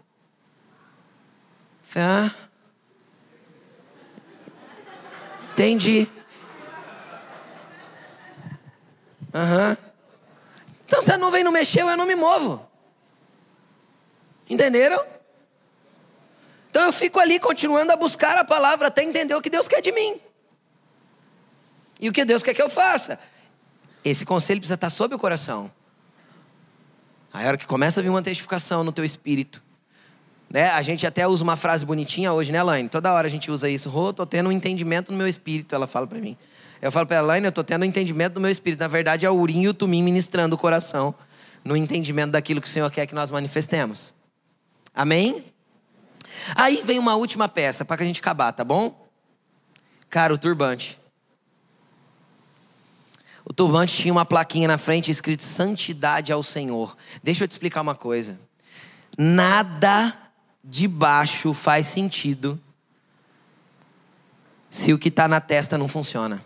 falei, ah. Entendi. Aham. Então se a nuvem não mexeu, eu não me movo. Entenderam? Então eu fico ali continuando a buscar a palavra até entender o que Deus quer de mim. E o que Deus quer que eu faça. Esse conselho precisa estar sob o coração. Aí a hora que começa a vir uma testificação no teu espírito, né? A gente até usa uma frase bonitinha hoje, né, Laine? Toda hora a gente usa isso. Rô, tô tendo um entendimento no meu espírito, ela fala para mim. Eu falo para ela, Laine, eu tô tendo um entendimento no meu espírito. Na verdade, é o urim e o tumim ministrando o coração no entendimento daquilo que o Senhor quer que nós manifestemos. Amém? Aí vem uma última peça para que a gente acabar, tá bom? Cara, o turbante. O turbante tinha uma plaquinha na frente escrito Santidade ao Senhor. Deixa eu te explicar uma coisa. Nada de baixo faz sentido se o que está na testa não funciona.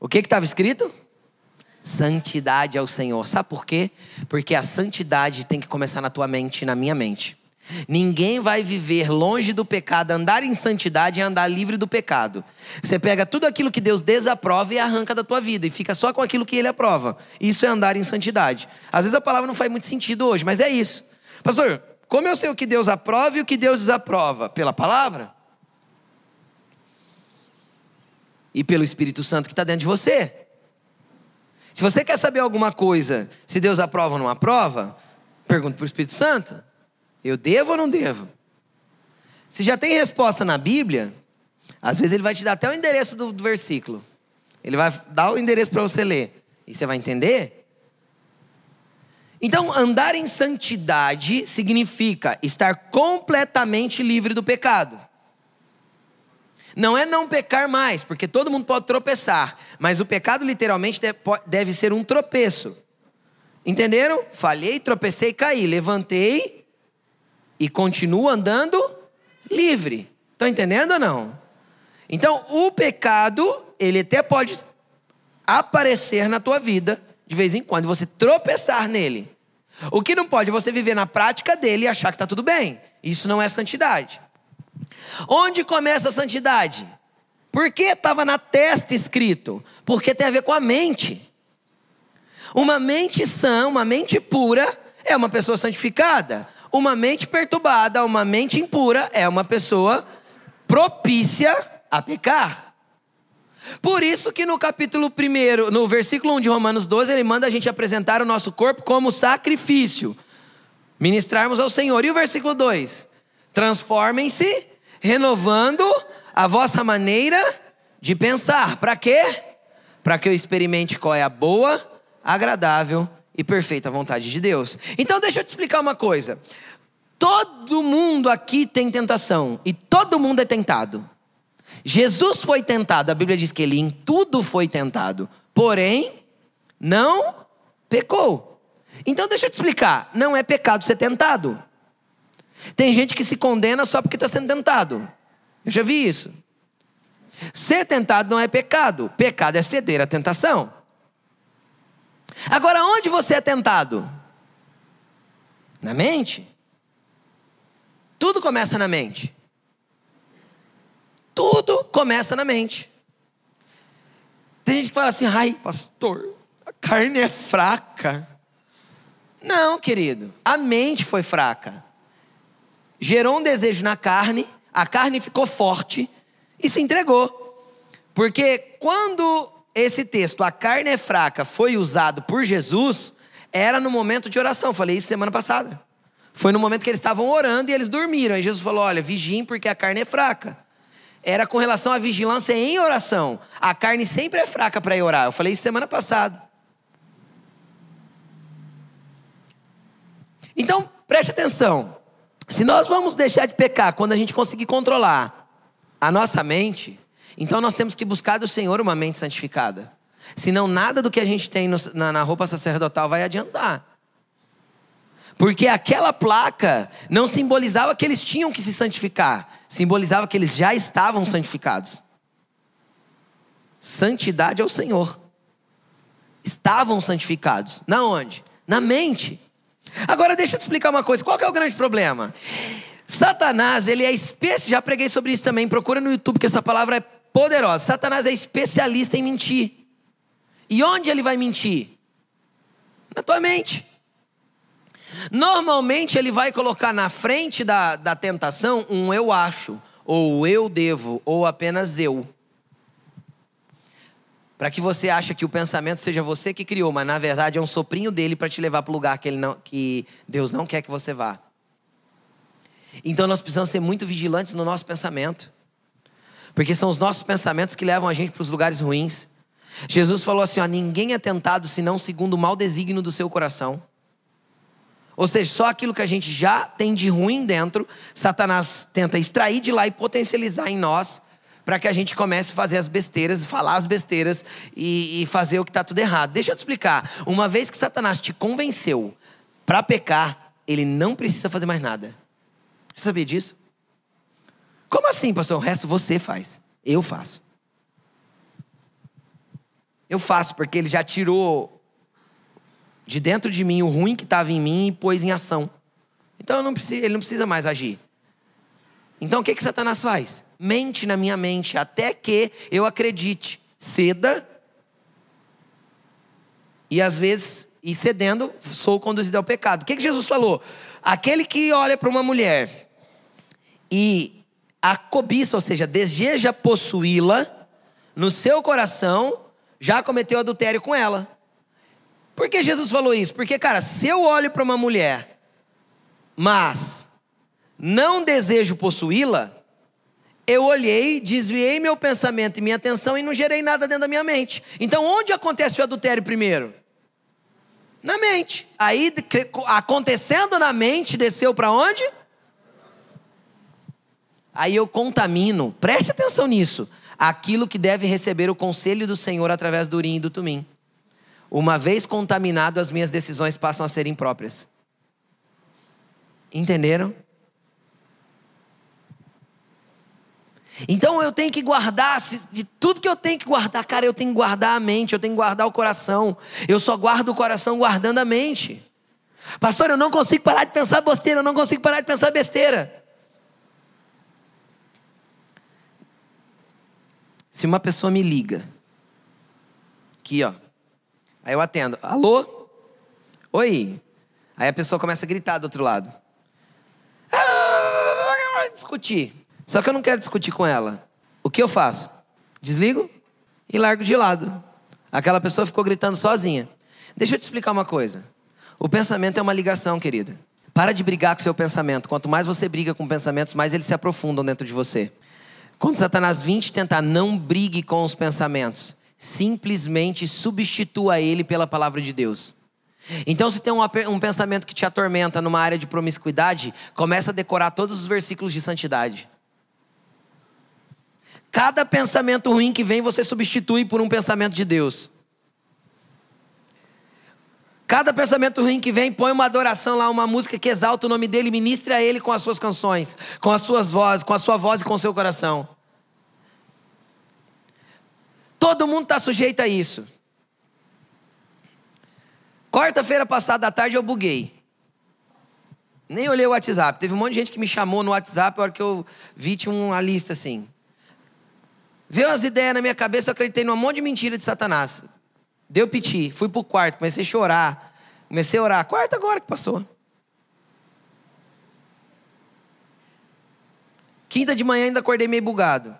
O que estava escrito? Santidade ao Senhor. Sabe por quê? Porque a santidade tem que começar na tua mente e na minha mente. Ninguém vai viver longe do pecado, andar em santidade e andar livre do pecado. Você pega tudo aquilo que Deus desaprova e arranca da tua vida e fica só com aquilo que Ele aprova. Isso é andar em santidade. Às vezes a palavra não faz muito sentido hoje, mas é isso. Pastor, como eu sei o que Deus aprova e o que Deus desaprova? Pela palavra? E pelo Espírito Santo que está dentro de você. Se você quer saber alguma coisa, se Deus aprova ou não aprova, pergunta para o Espírito Santo. Eu devo ou não devo? Se já tem resposta na Bíblia, às vezes ele vai te dar até o endereço do, do versículo. Ele vai dar o endereço para você ler. E você vai entender. Então, andar em santidade significa estar completamente livre do pecado. Não é não pecar mais, porque todo mundo pode tropeçar, mas o pecado literalmente deve ser um tropeço. Entenderam? Falhei, tropecei, caí, levantei e continua andando livre. Estão entendendo ou não? Então, o pecado, ele até pode aparecer na tua vida de vez em quando, você tropeçar nele. O que não pode é você viver na prática dele e achar que está tudo bem. Isso não é santidade. Onde começa a santidade? Por que estava na testa escrito? Porque tem a ver com a mente. Uma mente sã, uma mente pura, é uma pessoa santificada. Uma mente perturbada, uma mente impura, é uma pessoa propícia a pecar. Por isso que no capítulo 1, no versículo 1 de Romanos 12, ele manda a gente apresentar o nosso corpo como sacrifício, ministrarmos ao Senhor. E o versículo 2: Transformem-se, renovando a vossa maneira de pensar. Para quê? Para que eu experimente qual é a boa, agradável e perfeita vontade de Deus. Então deixa eu te explicar uma coisa. Todo mundo aqui tem tentação e todo mundo é tentado. Jesus foi tentado, a Bíblia diz que ele em tudo foi tentado, porém não pecou. Então deixa eu te explicar, não é pecado ser tentado. Tem gente que se condena só porque está sendo tentado. Eu já vi isso. Ser tentado não é pecado, pecado é ceder à tentação. Agora, onde você é tentado? Na mente. Tudo começa na mente. Tudo começa na mente. Tem gente que fala assim, ai, pastor, a carne é fraca. Não, querido, a mente foi fraca. Gerou um desejo na carne, a carne ficou forte e se entregou. Porque quando esse texto, a carne é fraca, foi usado por Jesus, era no momento de oração. Falei isso semana passada. Foi no momento que eles estavam orando e eles dormiram. Aí Jesus falou: Olha, vigiem porque a carne é fraca. Era com relação à vigilância em oração. A carne sempre é fraca para ir orar. Eu falei isso semana passada. Então, preste atenção. Se nós vamos deixar de pecar quando a gente conseguir controlar a nossa mente, então nós temos que buscar do Senhor uma mente santificada. Senão nada do que a gente tem no, na, na roupa sacerdotal vai adiantar. Porque aquela placa não simbolizava que eles tinham que se santificar, simbolizava que eles já estavam santificados. Santidade ao Senhor. Estavam santificados. Na onde? Na mente. Agora deixa eu te explicar uma coisa. Qual é o grande problema? Satanás, ele é especialista, já preguei sobre isso também, procura no YouTube que essa palavra é poderosa. Satanás é especialista em mentir. E onde ele vai mentir? Na tua mente. Normalmente ele vai colocar na frente da, da tentação um eu acho, ou eu devo, ou apenas eu. Para que você ache que o pensamento seja você que criou, mas na verdade é um soprinho dele para te levar para o lugar que, ele não, que Deus não quer que você vá. Então nós precisamos ser muito vigilantes no nosso pensamento. Porque são os nossos pensamentos que levam a gente para os lugares ruins. Jesus falou assim: ó, ninguém é tentado senão segundo o mau desígnio do seu coração. Ou seja, só aquilo que a gente já tem de ruim dentro, Satanás tenta extrair de lá e potencializar em nós, para que a gente comece a fazer as besteiras, falar as besteiras e, e fazer o que está tudo errado. Deixa eu te explicar. Uma vez que Satanás te convenceu para pecar, ele não precisa fazer mais nada. Você sabia disso? Como assim, pastor? O resto você faz. Eu faço. Eu faço porque ele já tirou de dentro de mim o ruim que estava em mim e pôs em ação. Então não preciso, ele não precisa mais agir. Então o que, que Satanás faz? Mente na minha mente até que eu acredite. Ceda. E às vezes, e cedendo, sou conduzido ao pecado. O que, que Jesus falou? Aquele que olha para uma mulher e a cobiça, ou seja, deseja possuí-la no seu coração, já cometeu adultério com ela. Por que Jesus falou isso? Porque, cara, se eu olho para uma mulher, mas não desejo possuí-la, eu olhei, desviei meu pensamento e minha atenção e não gerei nada dentro da minha mente. Então, onde acontece o adultério primeiro? Na mente. Aí, acontecendo na mente, desceu para onde? Aí eu contamino, preste atenção nisso, aquilo que deve receber o conselho do Senhor através do urim e do tumim. Uma vez contaminado, as minhas decisões passam a ser impróprias. Entenderam? Então eu tenho que guardar, de tudo que eu tenho que guardar, cara, eu tenho que guardar a mente, eu tenho que guardar o coração. Eu só guardo o coração guardando a mente. Pastor, eu não consigo parar de pensar besteira, eu não consigo parar de pensar besteira. Se uma pessoa me liga, aqui ó, Aí eu atendo. Alô? Oi? Aí a pessoa começa a gritar do outro lado. Ah, discutir. Só que eu não quero discutir com ela. O que eu faço? Desligo e largo de lado. Aquela pessoa ficou gritando sozinha. Deixa eu te explicar uma coisa. O pensamento é uma ligação, querida. Para de brigar com o seu pensamento. Quanto mais você briga com pensamentos, mais eles se aprofundam dentro de você. Quando Satanás vir te tentar, não brigue com os pensamentos simplesmente substitua ele pela palavra de Deus. Então, se tem um, um pensamento que te atormenta numa área de promiscuidade, começa a decorar todos os versículos de santidade. Cada pensamento ruim que vem, você substitui por um pensamento de Deus. Cada pensamento ruim que vem, põe uma adoração lá, uma música que exalta o nome dele, ministre a ele com as suas canções, com as suas vozes, com a sua voz e com o seu coração. Todo mundo está sujeito a isso. Quarta-feira passada à tarde eu buguei. Nem olhei o WhatsApp. Teve um monte de gente que me chamou no WhatsApp na hora que eu vi tinha uma lista assim. Veio umas ideias na minha cabeça, eu acreditei num monte de mentira de Satanás. Deu piti, fui pro quarto, comecei a chorar. Comecei a orar. Quarta agora que passou. Quinta de manhã ainda acordei meio bugado.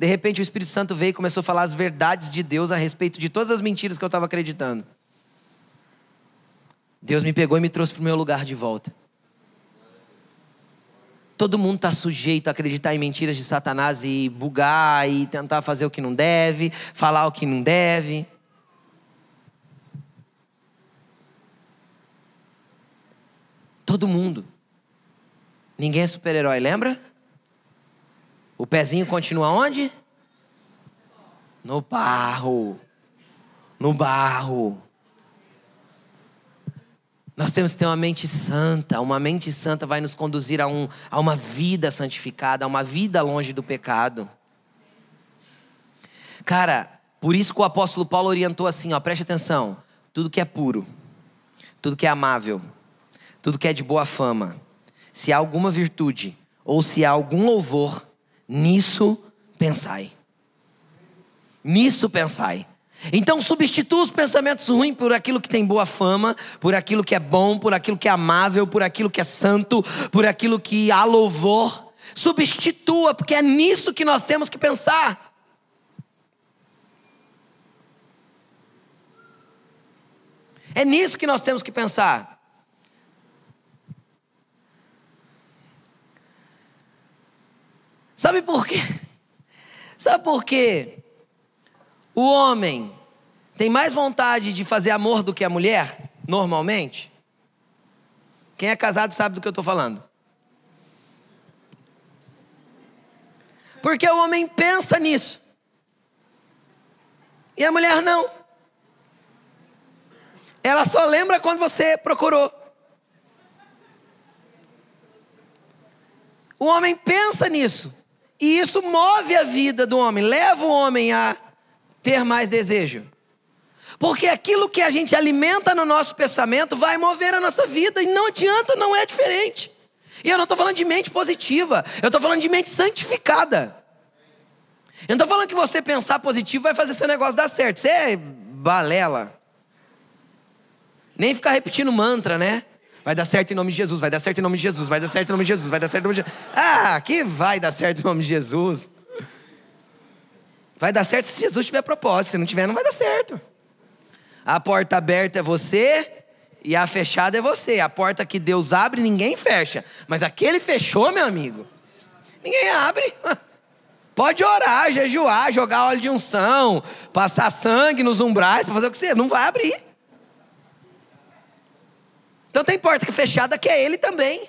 De repente o Espírito Santo veio e começou a falar as verdades de Deus a respeito de todas as mentiras que eu estava acreditando. Deus me pegou e me trouxe para o meu lugar de volta. Todo mundo está sujeito a acreditar em mentiras de Satanás e bugar e tentar fazer o que não deve, falar o que não deve. Todo mundo. Ninguém é super-herói, lembra? O pezinho continua onde? No barro. No barro. Nós temos que ter uma mente santa. Uma mente santa vai nos conduzir a, um, a uma vida santificada, a uma vida longe do pecado. Cara, por isso que o apóstolo Paulo orientou assim: ó, preste atenção. Tudo que é puro, tudo que é amável, tudo que é de boa fama, se há alguma virtude ou se há algum louvor, Nisso pensai. Nisso pensai. Então substitua os pensamentos ruins por aquilo que tem boa fama, por aquilo que é bom, por aquilo que é amável, por aquilo que é santo, por aquilo que há louvor. Substitua, porque é nisso que nós temos que pensar. É nisso que nós temos que pensar. Sabe por quê? Sabe por quê? O homem tem mais vontade de fazer amor do que a mulher, normalmente? Quem é casado sabe do que eu estou falando. Porque o homem pensa nisso. E a mulher não. Ela só lembra quando você procurou. O homem pensa nisso. E isso move a vida do homem, leva o homem a ter mais desejo. Porque aquilo que a gente alimenta no nosso pensamento vai mover a nossa vida, e não adianta, não é diferente. E eu não estou falando de mente positiva, eu estou falando de mente santificada. Eu não estou falando que você pensar positivo vai fazer seu negócio dar certo. Você é balela. Nem ficar repetindo mantra, né? Vai dar certo em nome de Jesus, vai dar certo em nome de Jesus, vai dar certo em nome de Jesus, vai dar certo em nome de Jesus. Ah, que vai dar certo em nome de Jesus. Vai dar certo se Jesus tiver propósito, se não tiver, não vai dar certo. A porta aberta é você e a fechada é você. A porta que Deus abre, ninguém fecha. Mas aquele fechou, meu amigo. Ninguém abre. [laughs] Pode orar, jejuar, jogar óleo de unção, passar sangue nos umbrais para fazer o que você. Não vai abrir. Então tem porta que é fechada que é ele também.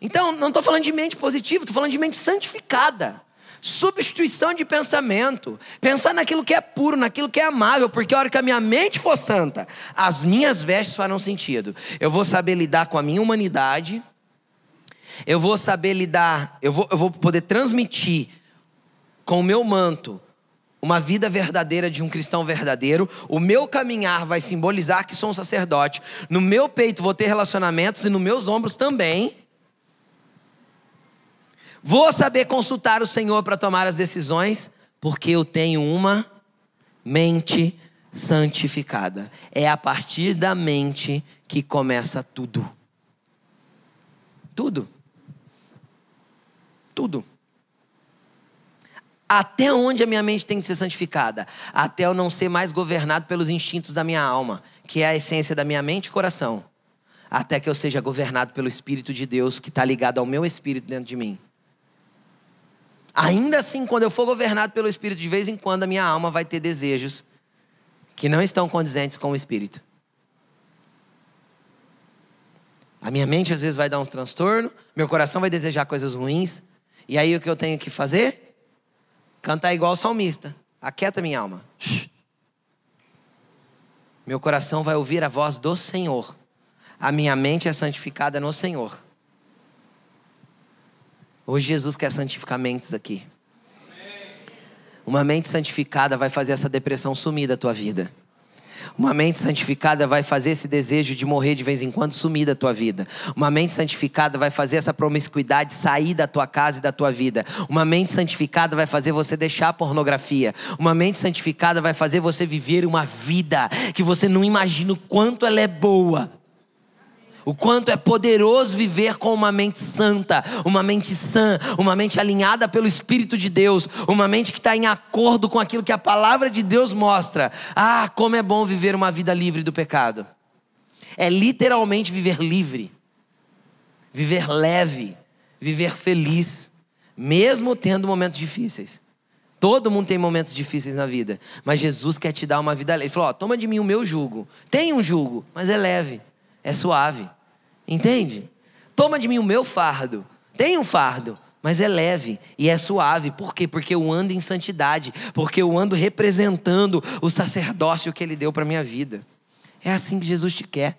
Então, não estou falando de mente positiva, estou falando de mente santificada. Substituição de pensamento. Pensar naquilo que é puro, naquilo que é amável, porque a hora que a minha mente for santa, as minhas vestes farão sentido. Eu vou saber lidar com a minha humanidade, eu vou saber lidar, eu vou, eu vou poder transmitir com o meu manto uma vida verdadeira de um cristão verdadeiro, o meu caminhar vai simbolizar que sou um sacerdote. No meu peito vou ter relacionamentos e nos meus ombros também. Vou saber consultar o Senhor para tomar as decisões, porque eu tenho uma mente santificada. É a partir da mente que começa tudo. Tudo. Tudo. Até onde a minha mente tem que ser santificada? Até eu não ser mais governado pelos instintos da minha alma, que é a essência da minha mente e coração. Até que eu seja governado pelo Espírito de Deus, que está ligado ao meu espírito dentro de mim. Ainda assim, quando eu for governado pelo Espírito, de vez em quando a minha alma vai ter desejos que não estão condizentes com o Espírito. A minha mente às vezes vai dar um transtorno, meu coração vai desejar coisas ruins, e aí o que eu tenho que fazer? Cantar igual o salmista. Aquieta minha alma. Meu coração vai ouvir a voz do Senhor. A minha mente é santificada no Senhor. Hoje Jesus quer santificar mentes aqui. Uma mente santificada vai fazer essa depressão sumir da tua vida. Uma mente santificada vai fazer esse desejo de morrer de vez em quando sumir da tua vida. Uma mente santificada vai fazer essa promiscuidade sair da tua casa e da tua vida. Uma mente santificada vai fazer você deixar a pornografia. Uma mente santificada vai fazer você viver uma vida que você não imagina o quanto ela é boa. O quanto é poderoso viver com uma mente santa, uma mente sã, uma mente alinhada pelo Espírito de Deus, uma mente que está em acordo com aquilo que a palavra de Deus mostra. Ah, como é bom viver uma vida livre do pecado. É literalmente viver livre, viver leve, viver feliz, mesmo tendo momentos difíceis. Todo mundo tem momentos difíceis na vida, mas Jesus quer te dar uma vida leve. Ele falou: toma de mim o meu jugo. Tem um jugo, mas é leve é suave. Entende? Toma de mim o meu fardo. Tem um fardo, mas é leve e é suave. Por quê? Porque eu ando em santidade, porque eu ando representando o sacerdócio que ele deu para minha vida. É assim que Jesus te quer.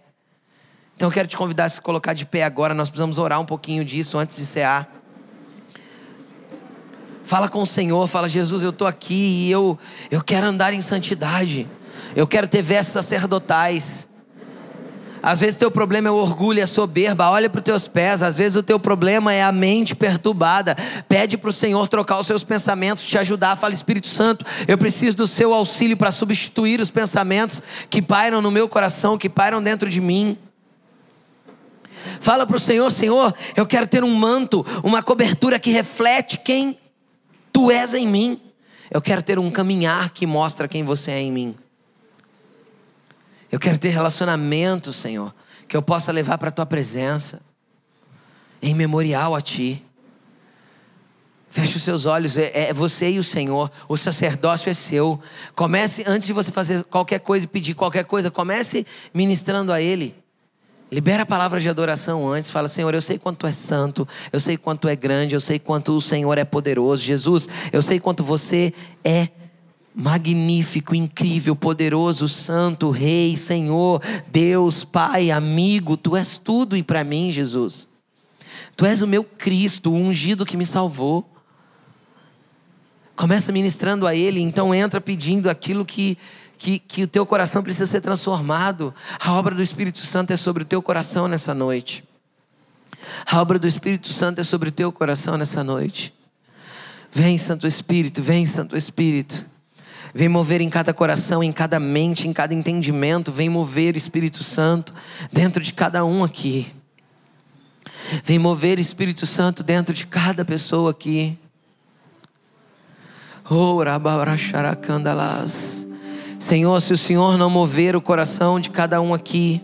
Então eu quero te convidar a se colocar de pé agora, nós precisamos orar um pouquinho disso antes de cear. Fala com o Senhor, fala, Jesus, eu estou aqui e eu, eu quero andar em santidade. Eu quero ter vestes sacerdotais. Às vezes teu problema é o orgulho, a soberba. Olha para os teus pés. Às vezes o teu problema é a mente perturbada. Pede para o Senhor trocar os seus pensamentos, te ajudar. Fala, Espírito Santo, eu preciso do seu auxílio para substituir os pensamentos que pairam no meu coração, que pairam dentro de mim. Fala para o Senhor, Senhor, eu quero ter um manto, uma cobertura que reflete quem tu és em mim. Eu quero ter um caminhar que mostra quem você é em mim. Eu quero ter relacionamento, Senhor, que eu possa levar para a tua presença, em memorial a ti. Feche os seus olhos, é, é, você e o Senhor, o sacerdócio é seu. Comece, antes de você fazer qualquer coisa e pedir qualquer coisa, comece ministrando a Ele. Libera a palavra de adoração antes, fala: Senhor, eu sei quanto é santo, eu sei quanto é grande, eu sei quanto o Senhor é poderoso. Jesus, eu sei quanto você é magnífico, incrível, poderoso, santo, Rei, Senhor, Deus, Pai, amigo, tu és tudo e para mim, Jesus. Tu és o meu Cristo, o ungido que me salvou. Começa ministrando a Ele, então entra pedindo aquilo que, que, que o teu coração precisa ser transformado. A obra do Espírito Santo é sobre o teu coração nessa noite. A obra do Espírito Santo é sobre o teu coração nessa noite. Vem, Santo Espírito, vem, Santo Espírito. Vem mover em cada coração, em cada mente, em cada entendimento. Vem mover, Espírito Santo, dentro de cada um aqui. Vem mover, Espírito Santo, dentro de cada pessoa aqui. Oh, Senhor, se o Senhor não mover o coração de cada um aqui,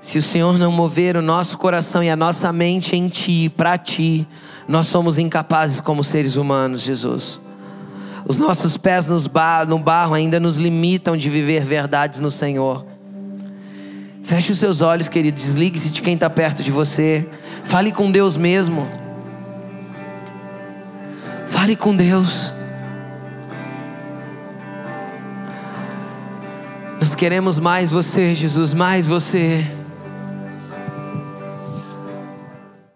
se o Senhor não mover o nosso coração e a nossa mente em Ti, para Ti, nós somos incapazes como seres humanos, Jesus. Os nossos pés no barro ainda nos limitam de viver verdades no Senhor. Feche os seus olhos, querido. Desligue-se de quem está perto de você. Fale com Deus mesmo. Fale com Deus. Nós queremos mais você, Jesus, mais você.